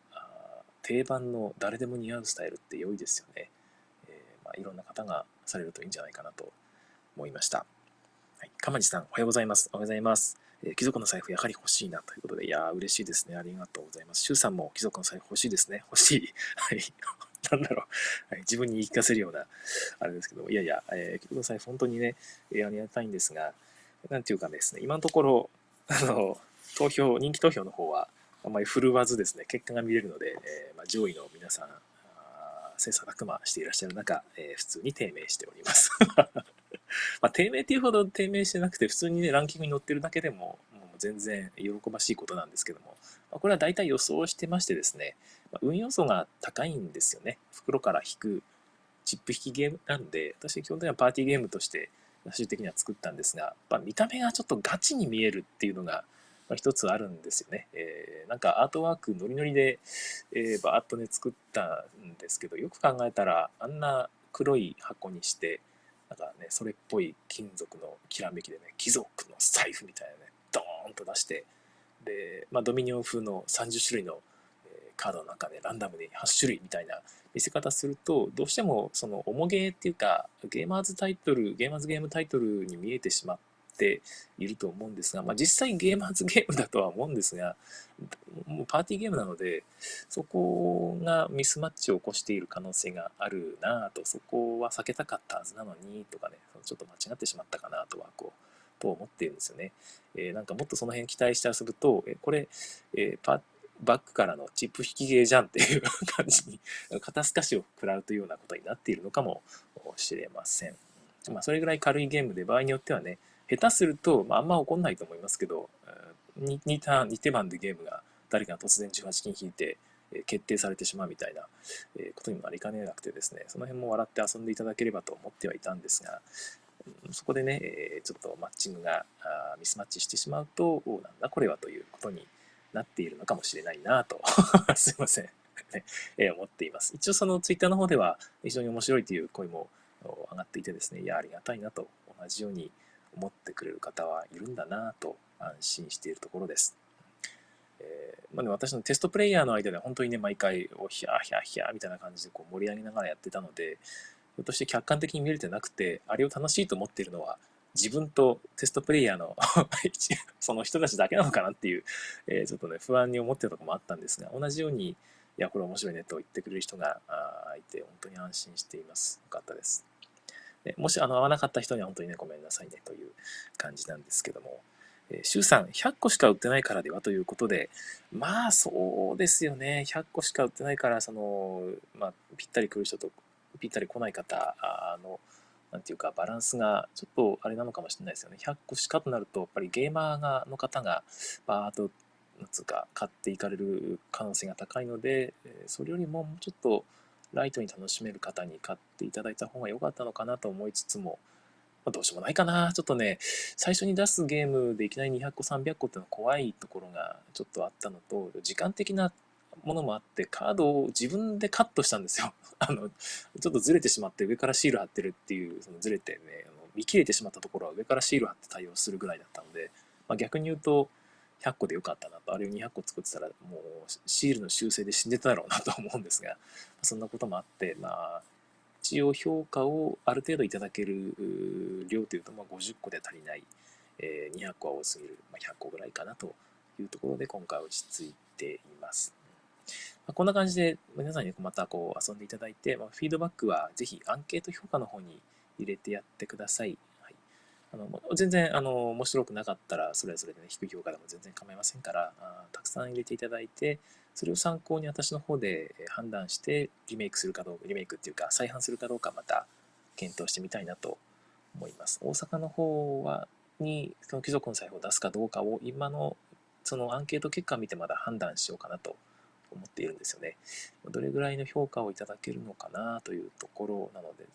定番の誰でも似合うスタイルって良いですよね。えー、まあ、いろんな方がされるといいんじゃないかなと思いました。はい。かまじさん、おはようございます。おはようございます。え、貴族の財布やはり欲しいなということで、いやー、嬉しいですね。ありがとうございます。シュウさんも貴族の財布欲しいですね。欲しい。はい。なんだろう、はい、自分に言い聞かせるような、あれですけども、いやいや、えー、結局さ本当にね、やりがたいんですが、なんていうかですね、今のところ、あの、投票、人気投票の方は、あんまり振るわずですね、結果が見れるので、えー、まあ、上位の皆さん、切磋琢磨していらっしゃる中、えー、普通に低迷しております。まあ、低迷っていうほど低迷してなくて、普通にね、ランキングに載ってるだけでも、もう全然喜ばしいことなんですけども、まあ、これは大体予想してましてですね、運要素が高いんですよね。袋から引くチップ引きゲームなんで、私基本的にはパーティーゲームとして最終的には作ったんですが、まあ、見た目がちょっとガチに見えるっていうのが、まあ、一つあるんですよね。えー、なんかアートワークノリノリで、えー、バーッとね作ったんですけど、よく考えたらあんな黒い箱にして、なんかね、それっぽい金属のきらめきでね、貴族の財布みたいなね、ドーンと出して、で、まあ、ドミニオン風の30種類のカードの中でランダムで8種類みたいな見せ方すると、どうしてもその重ゲーっていうか、ゲーマーズタイトル、ゲーマーズゲームタイトルに見えてしまっていると思うんですが、まあ、実際ゲーマーズゲームだとは思うんですが、もうパーティーゲームなので、そこがミスマッチを起こしている可能性があるなぁと、そこは避けたかったはずなのにとかね、ちょっと間違ってしまったかなとは、こう、と思っているんですよね。えー、なんかもっとその辺期待して遊ぶと、えこれ、えー、パバックからのチップ引きゲーじゃんっていう感じに、肩透かしを食らうというようなことになっているのかもしれません。まあ、それぐらい軽いゲームで場合によってはね、下手すると、まあ、あんま起こんないと思いますけど、2, ターン、2手番でゲームが誰かが突然18金引いて、決定されてしまうみたいな、ことにもなりかねなくてですね、その辺も笑って遊んでいただければと思ってはいたんですが、そこでね、ちょっとマッチングがミスマッチしてしまうと、なんだこれはということになっているのかもしれないなと すいませんえ思っています。一応そのツイッターの方では非常に面白いという声も上がっていてですね、いや、ありがたいなと同じように思ってくれる方はいるんだなと安心しているところです。えー、まあ、ね、私のテストプレイヤーの間では本当にね、毎回、おひゃひゃひゃみたいな感じでこう盛り上げながらやってたので、ひょっとして客観的に見れてなくて、あれを楽しいと思っているのは、自分とテストプレイヤーの その人たちだけなのかなっていう、えー、ちょっとね、不安に思ってたとこもあったんですが、同じように、いや、これ面白いねと言ってくれる人がいて、本当に安心しています。よかったです。でもし、あの、合わなかった人には本当にね、ごめんなさいねという感じなんですけども、えー、週3、100個しか売ってないからでは？ということで、まあ、そうですよね。100個しか売ってないから、その、まあ、ぴったり来る人とぴったり来ない方、あの、なんていうか、バランスがちょっとあれなのかもしれないですよね。100個しかとなると、やっぱりゲーマーがの方が、バーッと、なんつうか、買っていかれる可能性が高いので、それよりももうちょっとライトに楽しめる方に買っていただいた方が良かったのかなと思いつつも、まあ、どうしようもないかな。ちょっとね、最初に出すゲームでいきなり200個、300個っていうのは怖いところがちょっとあったのと、時間的なものもあって、カードを自分でカットしたんですよ。あの、ちょっとずれてしまって上からシール貼ってるっていう、そのずれてね、見切れてしまったところは上からシール貼って対応するぐらいだったので、まあ、逆に言うと、100個でよかったなと、あれを200個作ってたら、もうシールの修正で死んでただろうなと思うんですが、そんなこともあって、まあ、一応評価をある程度いただける量というと、まあ、50個で足りない、えー、200個は多すぎる、まあ、100個ぐらいかなというところで今回落ち着いています。まあ、こんな感じで皆さんにまたこう遊んでいただいて、まあ、フィードバックはぜひアンケート評価の方に入れてやってください。はい、あの全然あの面白くなかったらそれぞれで、ね、低い評価でも全然構いませんからあたくさん入れていただいてそれを参考に私の方で判断してリメイクするかどうかリメイクっていうか再販するかどうかまた検討してみたいなと思います。大阪の方はにその貴族の財布を出すかどうかを今のそのアンケート結果を見てまだ判断しようかなと思っているんですよね。どれぐらいの評価をいただけるのかなというところなので、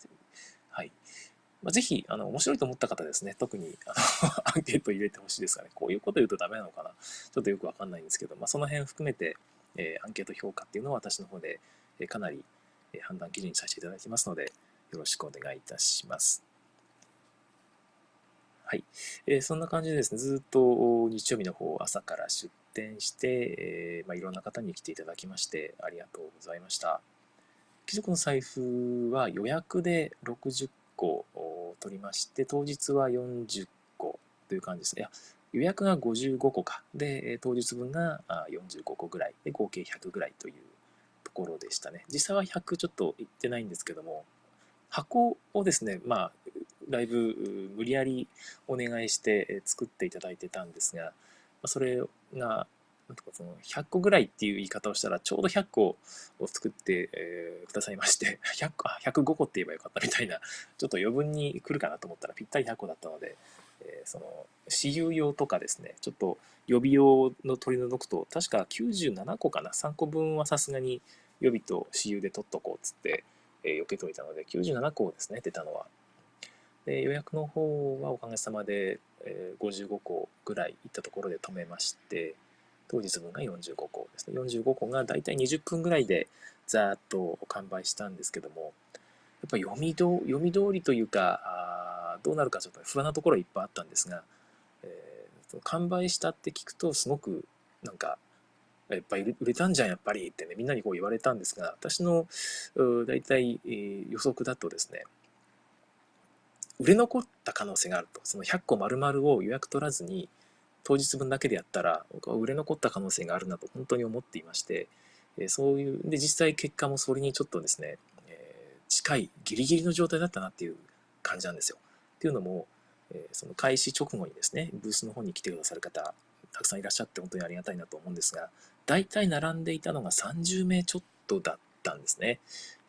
はい。まあ、ぜひ、あの、面白いと思った方ですね、特に、あの、アンケート入れてほしいですかね。こういうこと言うとダメなのかな。ちょっとよくわかんないんですけど、まあ、その辺含めて、えー、アンケート評価っていうのを私の方で、えー、かなり、えー、判断基準にさせていただきますので、よろしくお願いいたします。はい。えー、そんな感じでですね、ずっと日曜日の方、朝から出店して、えー、まあ、いろんな方に来ていただきまして、ありがとうございました。貴族の財布は予約で60個取りまして、当日は40個という感じです。いや、予約が55個か。で、当日分が45個ぐらい。で、合計100ぐらいというところでしたね。実際は100ちょっといってないんですけども、箱をですね、まあ、だいぶ無理やりお願いして作っていただいてたんですが、それが、なんとかその100個ぐらいっていう言い方をしたら、ちょうど100個を作って、えー、くださいまして、100個、105個って言えばよかったみたいな、ちょっと余分に来るかなと思ったらぴったり100個だったので、えー、その、私有用とかですね、ちょっと予備用の取り除くと、確か97個かな、3個分はさすがに予備と私有で取っとこうっつって、えー、避けといたので、97個ですね、出たのは。で予約の方はおかげさまで、えー、55個ぐらい行ったところで止めまして、当日分が45個ですね。45個がだいたい20分ぐらいでざーっと完売したんですけども、やっぱ読みど読み通りというかあ、どうなるかちょっと不安なところいっぱいあったんですが、えー、完売したって聞くとすごくなんか、やっぱり売れたんじゃん、やっぱりってね、みんなにこう言われたんですが、私の大体、えー、予測だとですね、売れ残った可能性があると。その100個丸々を予約取らずに、当日分だけでやったら、僕は売れ残った可能性があるなと本当に思っていまして、えそういう、で、実際結果もそれにちょっとですね、え、近いギリギリの状態だったなっていう感じなんですよ。っていうのも、え、その開始直後にですね、ブースの方に来てくださる方、たくさんいらっしゃって本当にありがたいなと思うんですが、大体並んでいたのが30名ちょっとだったんですね。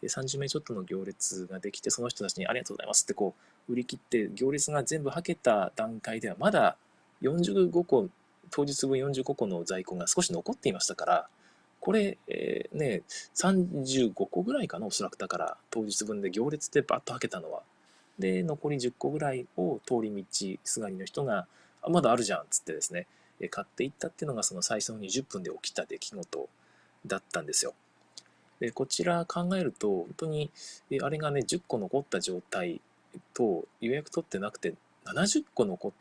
で30名ちょっとの行列ができて、その人たちにありがとうございますってこう、売り切って行列が全部はけた段階ではまだ45個当日分45個の在庫が少し残っていましたからこれ、えー、ね35個ぐらいかなおそらくだから当日分で行列でバッとはけたのはで残り10個ぐらいを通り道すがりの人があまだあるじゃんっつってですね買っていったっていうのがその最初の20分で起きた出来事だったんですよ。でこちら考えると本当にあれがね10個残った状態と予約取ってなくて70個残っ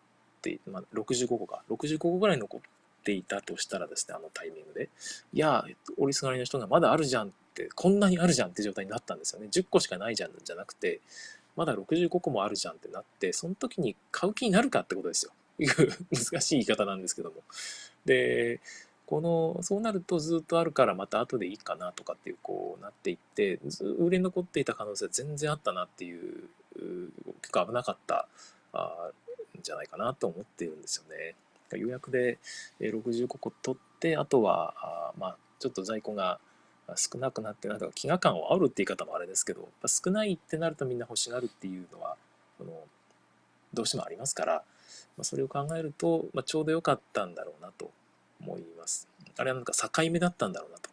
て、まあ、65個か65個ぐらい残っていたとしたらですねあのタイミングでいや折りすがりの人がまだあるじゃんって、こんなにあるじゃんって状態になったんですよね。10個しかないじゃんじゃなくて、まだ65個もあるじゃんってなって、その時に買う気になるかってことですよ。難しい言い方なんですけども。で、この、そうなるとずっとあるからまた後でいいかなとかっていう、こうなっていって、売れ残っていた可能性は全然あったなっていう、結構危なかったあんじゃないかなと思ってるんですよね。予約で65個取って、あとは、あまあ、ちょっと在庫が少なくなってなんか飢餓感を煽るって言い方もあれですけど少ないってなるとみんな欲しがるっていうのはそのどうしてもありますから、まあ、それを考えると、まあ、ちょうど良かったんだろうなと思います。あれはなんか境目だったんだろうなと。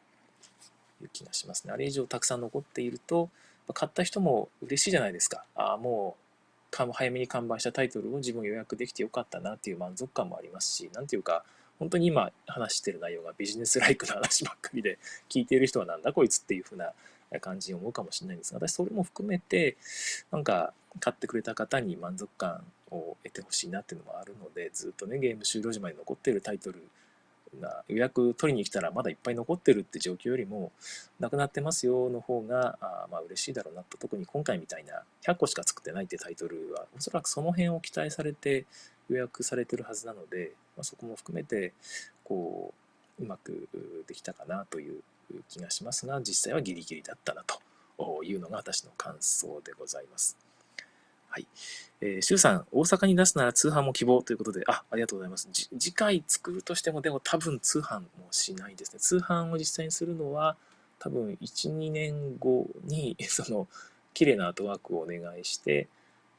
いう気がしますね。あれ以上たくさん残っていると、買った人も嬉しいじゃないですか。ああもう早めに完売したタイトルを自分予約できてよかったなっていう満足感もありますし、なんていうか、本当に今話してる内容がビジネスライクな話ばっかりで、聞いている人はなんだこいつっていう風な感じに思うかもしれないんですが、私それも含めて、なんか買ってくれた方に満足感を得てほしいなっていうのもあるので、ずっとね、ゲーム終了時まで残っているタイトルが予約取りに来たらまだいっぱい残ってるって状況よりも、なくなってますよの方が、あまあ嬉しいだろうなと。特に今回みたいな100個しか作ってないってタイトルは、おそらくその辺を期待されて予約されてるはずなので、まあ、そこも含めて、こう、うまくできたかなという気がしますが、実際はギリギリだったなというのが私の感想でございます。はい。えー、シュウさん、大阪に出すなら通販も希望ということで、あ、ありがとうございます。次回作るとしても、でも多分通販もしないですね。通販を実際にするのは、多分1、2年後に、その、綺麗なアートワークをお願いして、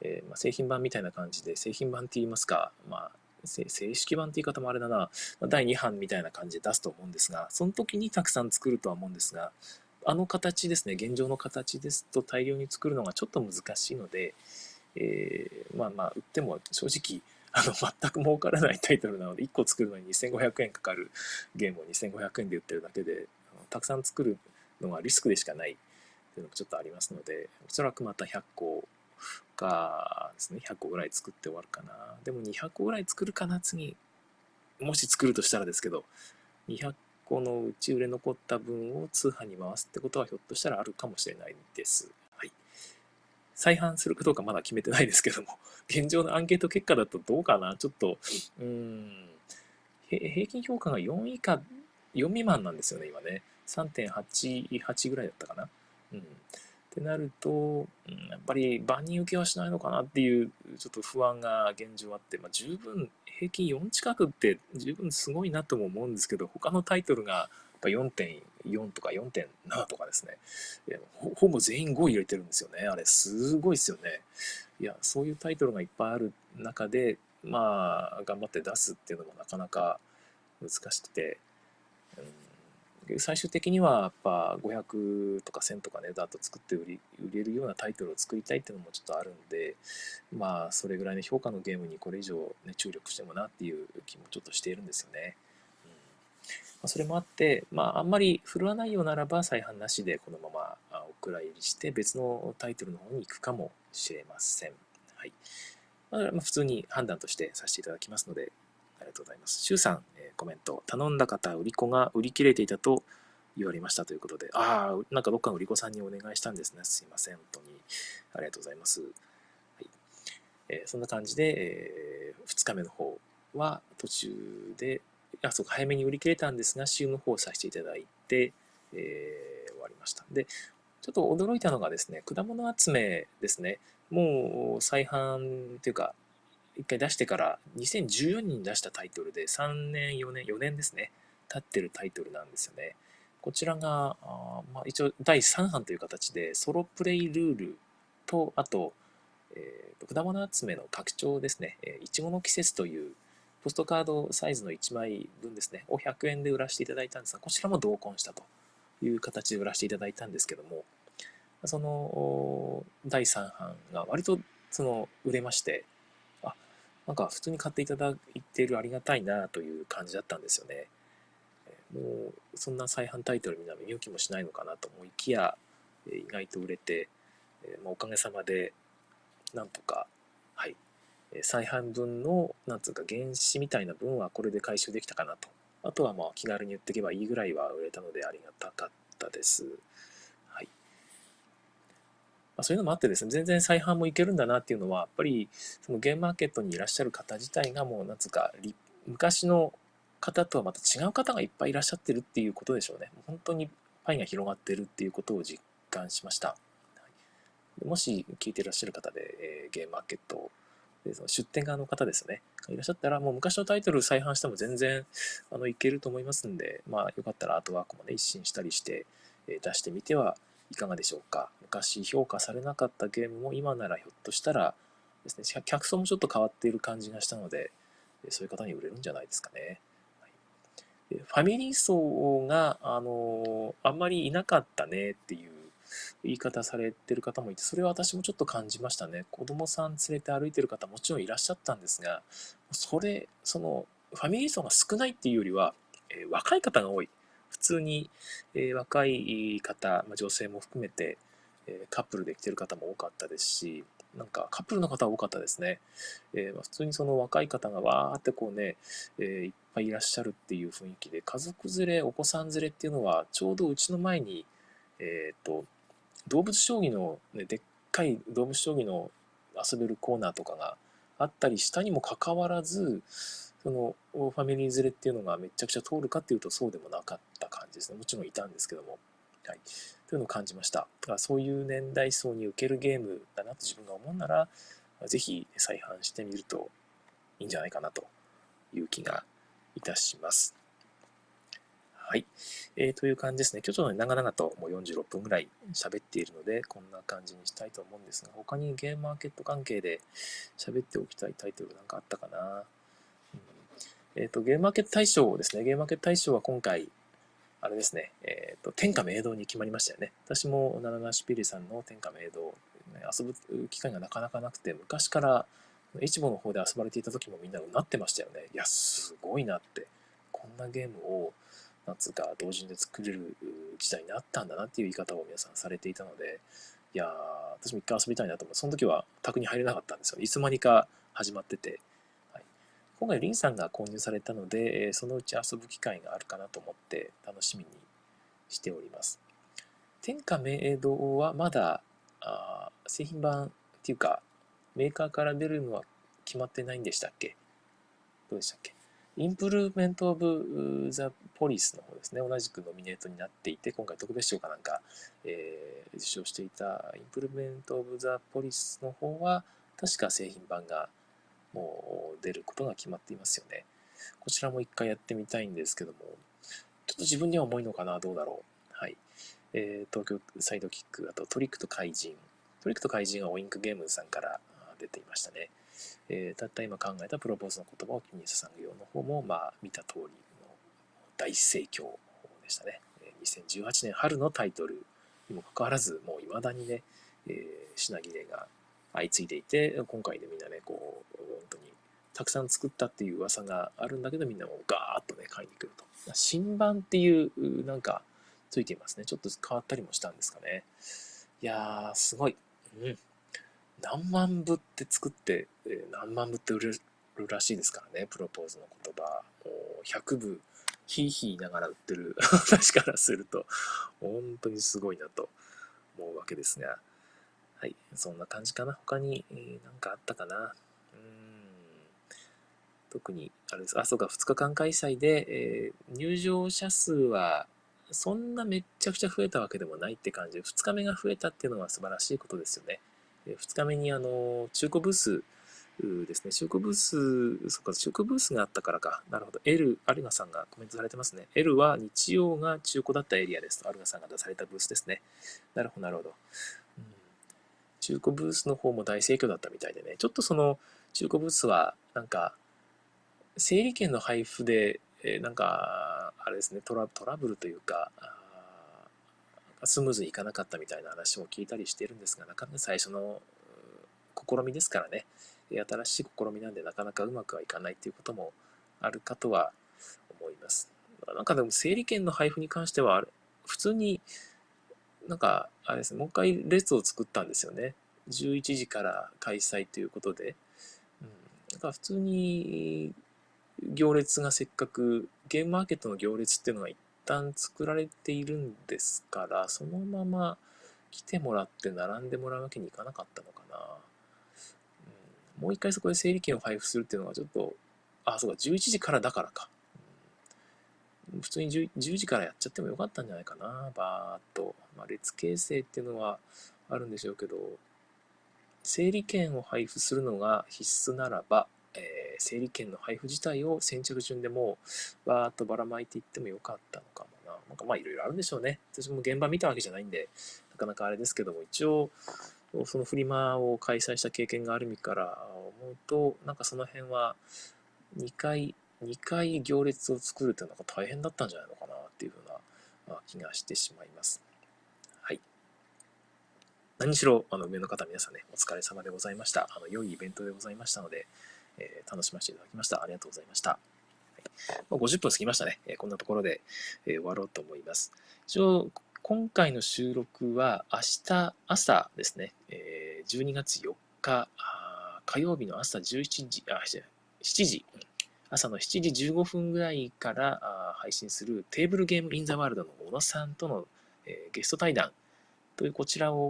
えー、まあ、製品版みたいな感じで、製品版って言いますか、まあ、正式版って言い方もあれだな、第2版みたいな感じで出すと思うんですが、その時にたくさん作るとは思うんですが、あの形ですね、現状の形ですと大量に作るのがちょっと難しいので、えー、まあまあ売っても正直 あの全く儲からないタイトルなので1個作るのに2500円かかるゲームを2500円で売ってるだけでたくさん作るのがリスクでしかないっていうのもちょっとありますのでおそらくまた100個かですね100個ぐらい作って終わるかな。でも200個ぐらい作るかな次もし作るとしたらですけど200個のうち売れ残った分を通販に回すってことはひょっとしたらあるかもしれないです。再販するかどうかまだ決めてないですけども、現状のアンケート結果だとどうかな？ちょっと、うん、平均評価が4以下、4未満なんですよね、今ね。3.88ぐらいだったかな。うん。ってなると、うん、やっぱり万人受けはしないのかなっていう、ちょっと不安が現状あって、まあ、十分、平均4近くって十分すごいなとも思うんですけど、他のタイトルがぱ4.4とか4.7とかですねほ、ほぼ全員5入れてるんですよね。あれ、すごいですよね。いや、そういうタイトルがいっぱいある中で、まあ、頑張って出すっていうのもなかなか難しくて、うん、最終的にはやっぱ500とか1000とかね、だと作って売り売れるようなタイトルを作りたいっていうのもちょっとあるんで、まあ、それぐらいの評価のゲームにこれ以上、ね、注力してもなっていう気もちょっとしているんですよね。まそれもあって、まあ、あんまり振るわないようならば再販なしでこのままお蔵入りして別のタイトルの方に行くかもしれません。はい。まあ、普通に判断としてさせていただきますので、ありがとうございます。シュウさん、え、コメント。頼んだ方、売り子が売り切れていたと言われましたということで、ああ、なんかどっかの売り子さんにお願いしたんですね。すいません。本当に。ありがとうございます。はいえー、そんな感じで、えー、2日目の方は途中であ、そうか、早めに売り切れたんですが、週の方をさせていただいて、えー、終わりました。で、ちょっと驚いたのがですね、果物集めですね。もう再販っていうか、一回出してから2014年に出したタイトルで3年、4年、4年ですね、経ってるタイトルなんですよね。こちらが、あまあ、一応第3版という形でソロプレイルールと、あと、えー、果物集めの拡張ですね、いちごの季節というポストカードサイズの1枚分ですね、を100円で売らせていただいたんですが、こちらも同梱したという形で売らせていただいたんですけども、その第3版が割とその売れまして、あ、なんか普通に買っていただいているありがたいなという感じだったんですよね。もうそんな再販タイトルみんな見向きもしないのかなと思いきや、意外と売れて、まあ、おかげさまでなんとか、再販分の、なんつうか、原資みたいな分はこれで回収できたかなと。あとはまあ気軽に売っていけばいいぐらいは売れたのでありがたかったです。はい。まあ、そういうのもあってですね、全然再販もいけるんだなっていうのは、やっぱりそのゲームマーケットにいらっしゃる方自体がもう、なんつうか、昔の方とはまた違う方がいっぱいいらっしゃってるっていうことでしょうね。本当にパイが広がってるっていうことを実感しました。もし聞いていらっしゃる方で、えー、ゲームマーケットでその出店側の方ですね、いらっしゃったら、もう昔のタイトル再販しても全然あのいけると思いますんで、まあ、よかったらアートワークもね、一新したりして、え、出してみてはいかがでしょうか。昔評価されなかったゲームも今ならひょっとしたらですね、客層もちょっと変わっている感じがしたので、そういう方に売れるんじゃないですかね。ファミリー層が、あのあんまりいなかったねっていう言い方されてる方もいて、それは私もちょっと感じましたね。子供さん連れて歩いてる方もちろんいらっしゃったんですが、それ、その、ファミリー層が少ないっていうよりは、えー、若い方が多い。普通に、えー、若い方、まあ、女性も含めて、えー、カップルで来てる方も多かったですし、なんかカップルの方多かったですね。えー、ま、普通にその若い方がわーってこうね、えー、いっぱいいらっしゃるっていう雰囲気で、家族連れ、お子さん連れっていうのは、ちょうどうちの前に、えっ、と、動物将棋の、ね、でっかい動物将棋の遊べるコーナーとかがあったりしたにもかかわらず、そのファミリー連れっていうのがめちゃくちゃ通るかっていうとそうでもなかった感じですね。もちろんいたんですけども。はい。というのを感じました。だからそういう年代層に受けるゲームだなと自分が思うなら、ぜひ再販してみるといいんじゃないかなという気がいたします。はい。えー、という感じですね。今日ちょっと長々ともう46分ぐらい喋っているので、こんな感じにしたいと思うんですが、他にゲームマーケット関係で喋っておきたいタイトルなんかあったかな？うん、えっ、ー、と、ゲームマーケット大賞ですね。ゲームマーケット大賞は今回、あれですね、えっ、ー、と、天下明堂に決まりましたよね。私も七ナシピリさんの天下明堂、ね、遊ぶ機会がなかなかなくて、昔から越後の方で遊ばれていた時もみんなうなってましたよね。いや、すごいなって。こんなゲームを、なんつうか、同人で作れる時代になったんだなっていう言い方を皆さんされていたので、いやー、私も一回遊びたいなと思って、その時は宅に入れなかったんですよ。いつまにか始まってて、はい。今回リンさんが購入されたので、そのうち遊ぶ機会があるかなと思って楽しみにしております。天下明堂はまだあ製品版っていうかメーカーから出るのは決まってないんでしたっけ？どうでしたっけ？インプルーメント・オブ・ザ・ポリスの方ですね。同じくノミネートになっていて、今回特別賞かなんか、えー、受賞していたインプルーメント・オブ・ザ・ポリスの方は、確か製品版がもう出ることが決まっていますよね。こちらも一回やってみたいんですけども、ちょっと自分には重いのかな、どうだろう？はい。えー、東京サイドキック、あとトリックと怪人。トリックと怪人はオインクゲームさんから出ていましたね。えー、たった今考えたプロポーズの言葉を君に捧ぐようの方も、まあ、見た通りの大盛況でしたね。2018年春のタイトルにもかかわらず、もう未だにね、えー、品切れが相次いでいて、今回でみんなね、こう、本当にたくさん作ったっていう噂があるんだけど、みんなもガーッとね、買いに来ると。新版っていう、なんか、ついていますね。ちょっと変わったりもしたんですかね。いやー、すごい。うん。何万部って作って、え、何万部って売れるらしいですからね。プロポーズの言葉。もう100部、ひいひい言いながら売ってる 私からすると、本当にすごいなと思うわけですが。はい、そんな感じかな。他に、えー、かあったかな。うん。特に、あれです。あ、そうか、2日間開催で、えー、入場者数は、そんなめっちゃくちゃ増えたわけでもないって感じで、2日目が増えたっていうのは素晴らしいことですよね。2日目に、あの、中古ブースですね。中古ブース、そっか、中古ブースがあったからか。なるほど。L、アルガさんがコメントされてますね。L は日曜が中古だったエリアですと、アルガさんが出されたブースですね。なるほど、なるほど。うん中古ブースの方も大盛況だったみたいでね、ちょっとその中古ブースはなんか、整理券の配布で、えー、なんか、あれですねトラ、トラブルというか、スムーズにいかなかったみたいな話も聞いたりしてるんですが、なかなか最初の試みですからね、新しい試みなんでなかなかうまくはいかないっていうこともあるかとは思います。なんかでも整理券の配布に関しては、普通になんか、あれですね、もう一回列を作ったんですよね。11時から開催ということで。うん、なんか普通に行列がせっかく、ゲームマーケットの行列っていうのが一旦作られているんですから、そのまま来てもらって並んでもらうわけにいかなかったのかな。うん、もう一回そこで整理券を配布するっていうのはちょっと、あ、そうか、11時からだからか。うん、普通に 10, 10, 時からやっちゃってもよかったんじゃないかな、バーっと。まあ、列形成っていうのはあるんでしょうけど、整理券を配布するのが必須ならば、えー、整理券の配布自体を先着順でもうバーッとばらまいていってもよかったのかもな。なんかまあいろいろあるんでしょうね。私も現場見たわけじゃないんで、なかなかあれですけども、一応、そのフリマを開催した経験がある身から思うと、なんかその辺は2回、2回行列を作るっていうのが大変だったんじゃないのかなっていうふうな気がしてしまいます。はい。何しろ、あの、上の方皆さんね、お疲れ様でございました。あの、良いイベントでございましたので、えー、楽しませていただきました。ありがとうございました。はい、50分過ぎましたね。えー、こんなところで、えー、終わろうと思います。一応、今回の収録は明日朝ですね、えー、12月4日火曜日の朝17時、あ、7時、朝の7時15分ぐらいから配信するテーブルゲームインザワールドの小野さんとの、えー、ゲスト対談というこちらを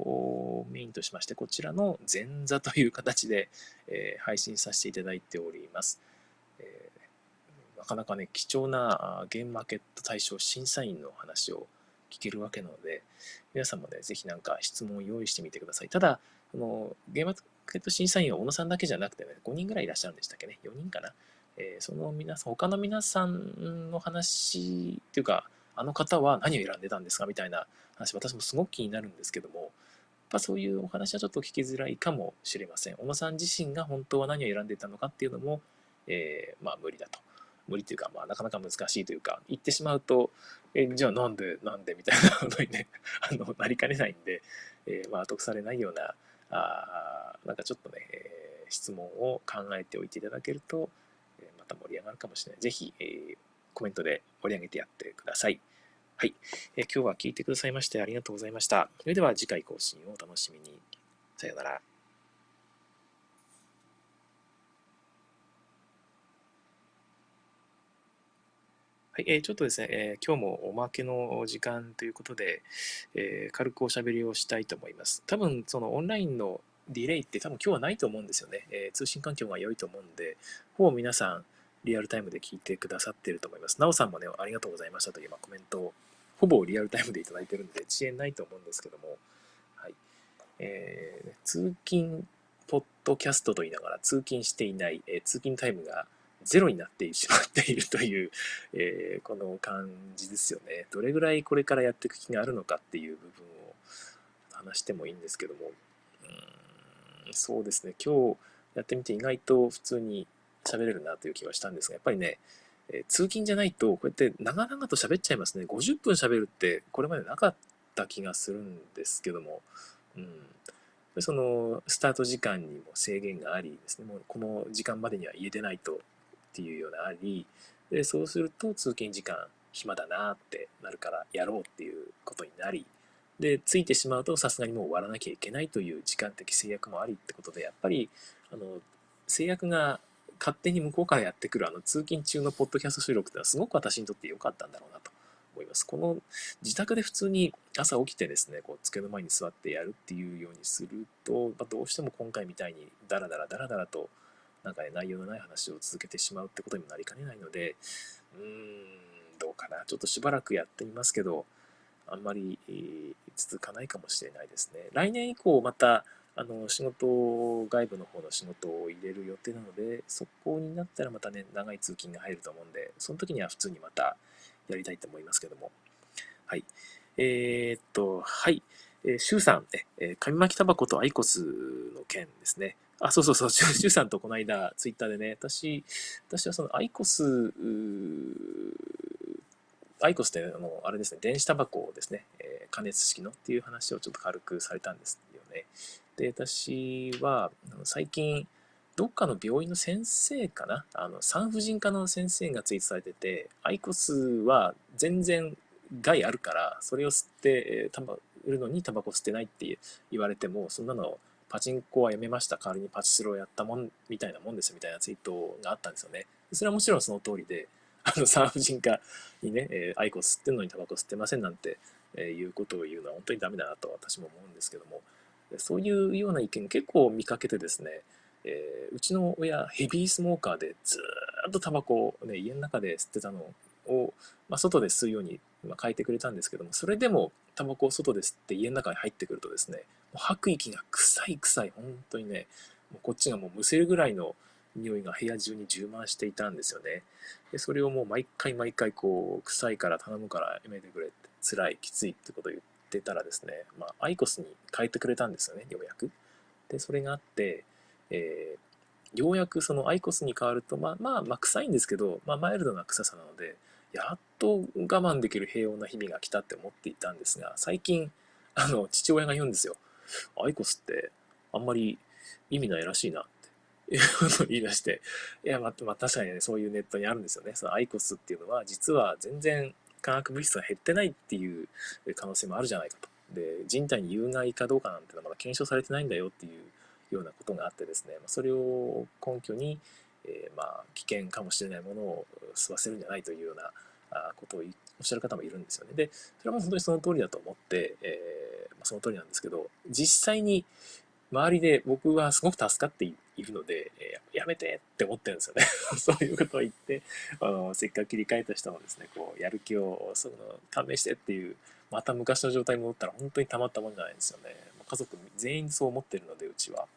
メインとしまして、こちらの前座という形で、えー、配信させていただいております。えー、なかなかね、貴重なゲームマーケット大賞審査員の話を聞けるわけなので、皆さんもね、ぜひなんか質問を用意してみてください。ただ、あのゲームマーケット審査員は小野さんだけじゃなくてね、5人ぐらいいらっしゃるんでしたっけね、4人かな？えー、その皆さん、他の皆さんの話っていうか、あの方は何を選んでたんですか？みたいな話、私もすごく気になるんですけども、やっぱそういうお話はちょっと聞きづらいかもしれません。小野さん自身が本当は何を選んでいたのかっていうのも、えー、まあ無理だと。無理というか、まあなかなか難しいというか、言ってしまうと、えじゃあなんで、なんでみたいなことにね、あの、なりかねないんで、えー、まあ得されないような、あなんかちょっとね、えー、質問を考えておいていただけると、えまた盛り上がるかもしれない。ぜひ、えー、コメントで盛り上げてやってください。はい、えー、今日は聞いてくださいましてありがとうございました。それでは次回更新をお楽しみに。さようなら。はい、えー、ちょっとですね、えー、今日もおまけの時間ということで、えー、軽くおしゃべりをしたいと思います。多分、そのオンラインのディレイって多分今日はないと思うんですよね。えー、通信環境が良いと思うんで、ほぼ皆さん、リアルタイムで聞いてくださっていると思います。なおさんもね、ありがとうございましたという、まあ、コメントをほぼリアルタイムでいただいてるんで、遅延ないと思うんですけども、はい。えー、通勤ポッドキャストと言いながら通勤していない、えー、通勤タイムがゼロになってしまっているという、えー、この感じですよね。どれぐらいこれからやっていく気があるのかっていう部分を話してもいいんですけども、うんそうですね、今日やってみて意外と普通に喋れるなという気がしたんですが、やっぱりね、えー、通勤じゃないと、こうやって長々と喋っちゃいますね。50分喋るってこれまでなかった気がするんですけども、うん。そのスタート時間にも制限がありですね、もうこの時間までには家出ないとっていうようなあり、でそうすると通勤時間暇だなってなるからやろうっていうことになり、で、ついてしまうとさすがにもう終わらなきゃいけないという時間的制約もありってことで、やっぱり、あの、制約が勝手に向こうからやってくるあの通勤中のポッドキャスト収録ってのはすごく私にとって良かったんだろうなと思います。この自宅で普通に朝起きてですね、こう机の前に座ってやるっていうようにすると、まあ、どうしても今回みたいにダラダラダラダラとなんかね、内容のない話を続けてしまうってことにもなりかねないので、うーん、どうかな。ちょっとしばらくやってみますけど、あんまり、えー、続かないかもしれないですね。来年以降また、あの仕事外部の方の仕事を入れる予定なのでそこになったらまたね長い通勤が入ると思うんでその時には普通にまたやりたいと思いますけども。はい。えー、っとはい。えー、シュウさん、えー、紙巻きタバコとアイコスの件ですね。あ、そうそうそう、シュウさんとこの間、ツイッターでね、私、私はそのアイコス、アイコスってあの、あれですね、電子タバコですね、えー、加熱式のっていう話をちょっと軽くされたんですよね。で、私は最近、どっかの病院の先生かな？あの産婦人科の先生がツイートされてて、アイコスは全然害あるから、それを吸って、えー、売るのにタバコ吸ってないって言われても、そんなのパチンコはやめました。代わりにパチスロをやったもんみたいなもんですみたいなツイートがあったんですよね。それはもちろんその通りで、あの産婦人科にね、えー、アイコス吸ってんのにタバコ吸ってませんなんて、え、いうことを言うのは本当にダメだなと私も思うんですけども、そういうような意見結構見かけてですね、えー、うちの親ヘビースモーカーでずっとタバコを、ね、家の中で吸ってたのを、まあ、外で吸うように、変えてくれたんですけどもそれでもタバコを外で吸って家の中に入ってくるとですねもう吐く息が臭い臭い本当にねもうこっちがもうむせるぐらいの匂いが部屋中に充満していたんですよね。でそれをもう毎回毎回こう臭いから頼むからやめてくれって辛いきついってことを言ってたらですね、まあ、アイコスに変えてくれたんですよねようやくでそれがあってえー、ようやくそのアイコスに変わると、まあまあ、まあ、臭いんですけど、まあ、マイルドな臭さなので、やっと我慢できる平穏な日々が来たって思っていたんですが、最近、あの、父親が言うんですよ。アイコスってあんまり意味ないらしいなって。いうことを言い出して、いや、まあ、まあ、確かにね、そういうネットにあるんですよね。そのアイコスっていうのは、実は全然化学物質が減ってないっていう可能性もあるじゃないかと。で、人体に有害かどうかなんてのはまだ検証されてないんだよっていうようなことがあってですね、それを根拠に、えー、まあ、危険かもしれないものを吸わせるんじゃないというようなことをおっしゃる方もいるんですよね。で、それはもう本当にその通りだと思って、えー、その通りなんですけど、実際に周りで僕はすごく助かっているので、え、やめてって思ってるんですよね。そういうことを言って、あの、せっかく切り替えた人もですね、こう、やる気を、その、勘弁してっていう、また昔の状態に戻ったら本当にたまったもんじゃないんですよね。家族全員そう思ってるので、うちは。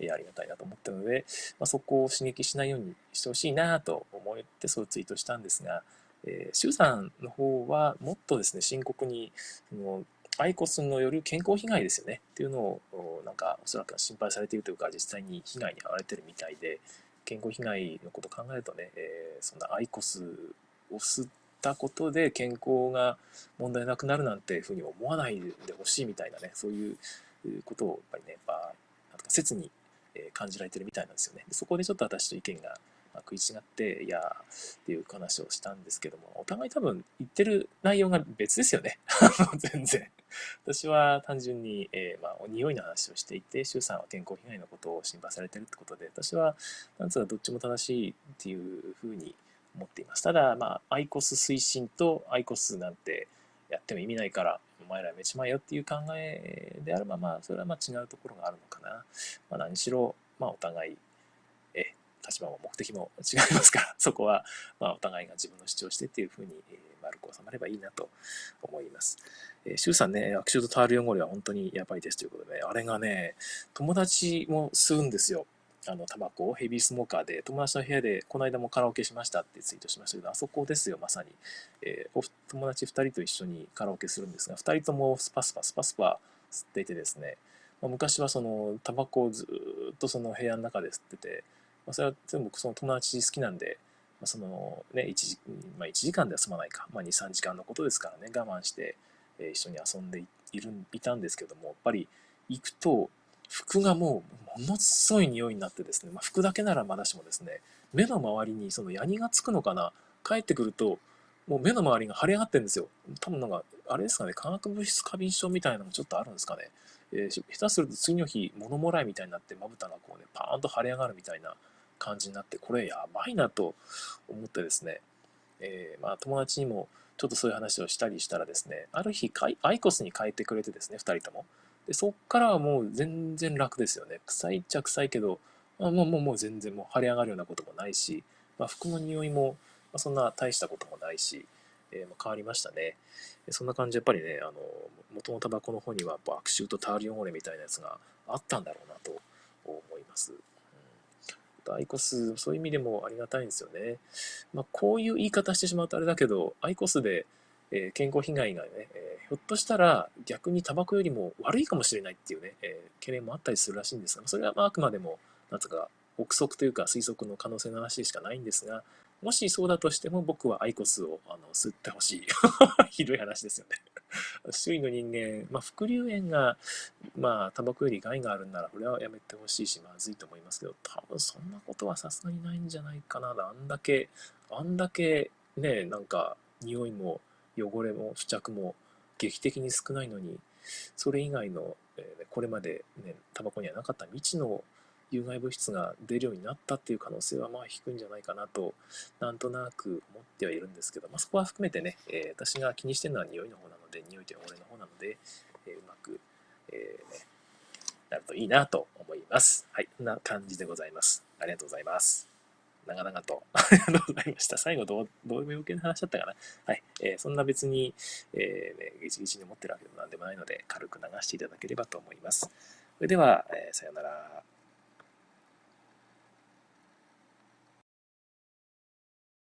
えありがたいなと思ったので、まあ、そこを刺激しないようにしてほしいなと思ってそういうツイートしたんですが、えー、シュウさんの方はもっとですね、深刻に、そのアイコスによる健康被害ですよねっていうのを、なんかおそらく心配されているというか、実際に被害に遭われてるみたいで、健康被害のことを考えるとね、えー、そんなアイコスを吸ったことで健康が問題なくなるなんていうふうに思わないでほしいみたいなね、そういうことをやっぱりね、やっぱ、なんか切に感じられてるみたいなんですよね。そこでちょっと私と意見が食い違って、いやっていう話をしたんですけども、お互い多分言ってる内容が別ですよね。全然。私は単純に、えー、まあ、お匂いの話をしていて、周さんは健康被害のことを心配されてるってことで、私は、なんつうかどっちも正しいっていうふうに思っています。ただ、まあ、アイコス推進とアイコスなんてやっても意味ないから、お前らやめちまえよっていう考えであれば、まあ、それはまあ違うところがあるのかな。まあ、何しろ、まあ、お互い、立場も目的も違いますから、そこは、まあ、お互いが自分の主張してっていうふうに、えー、丸く収まればいいなと思います。えー、シュウさんね、悪臭とタール汚れは本当にやばいですということで、ね、あれがね、友達も吸うんですよ。あの、タバコをヘビースモーカーで、友達の部屋で、この間もカラオケしましたってツイートしましたけど、あそこですよ、まさに。えー、友達2人と一緒にカラオケするんですが、2人ともスパスパ、スパスパ吸っていてですね、ま、昔はその、タバコをずっとその部屋の中で吸ってて、まあ、それは全部その友達好きなんで、まあ、そのね、1時,、まあ、1時間では済まないか、まあ、2、3時間のことですからね、我慢して、えー、一緒に遊んでいるいたんですけども、やっぱり行くと、服がもうものすごい匂いになってですね、まあ、服だけならまだしもですね、目の周りにそのヤニがつくのかな、帰ってくると、もう目の周りが腫れ上がってるんですよ。多分なんか、あれですかね、化学物質過敏症みたいなのもちょっとあるんですかね。えー、下手すると次の日、物もらいみたいになって、まぶたがこうね、パーンと腫れ上がるみたいな感じになって、これやばいなと思ってですね、えー、まあ友達にもちょっとそういう話をしたりしたらですね、ある日、アイコスに変えてくれてですね、2人とも。でそっからはもう全然楽ですよね。臭いっちゃ臭いけど、まあ、もうもうもう全然もう腫れ上がるようなこともないし、まあ、服の匂いも、まそんな大したこともないし、えー、まあ変わりましたね。そんな感じでやっぱりね、あの、元のタバコの方には悪臭とタール汚れみたいなやつがあったんだろうなと思います。うん、アイコス、そういう意味でもありがたいんですよね。まあ、こういう言い方してしまうとあれだけど、アイコスで、えー、健康被害がね、えー、ひょっとしたら逆にタバコよりも悪いかもしれないっていうね、えー、懸念もあったりするらしいんですが、それはまああくまでも、なんとか、憶測というか推測の可能性の話しかないんですが、もしそうだとしても僕はアイコスをあの吸ってほしい。ひどい話ですよね。周囲の人間、まあ、副流炎が、まあ、タバコより害があるんなら、これはやめてほしいし、まずいと思いますけど、多分そんなことはさすがにないんじゃないかな。あんだけ、あんだけ、ね、なんか、匂いも、汚れも付着も劇的に少ないのに、それ以外の、えー、これまでね、タバコにはなかった未知の有害物質が出るようになったっていう可能性はまあ低いんじゃないかなと、なんとなく思ってはいるんですけど、まあ、そこは含めてね、えー、私が気にしてるのは匂いの方なので、匂いと汚れの方なので、えー、うまく、えー、ね、なるといいなと思います。はい、こんな感じでございます。ありがとうございます。長々と ありがとうございました。最後どう、どういう余計な話だったかな。はい。えー、そんな別に、えー、ね、ギチギチに思ってるわけでもなんでもないので、軽く流していただければと思います。それでは、えー、さようなら。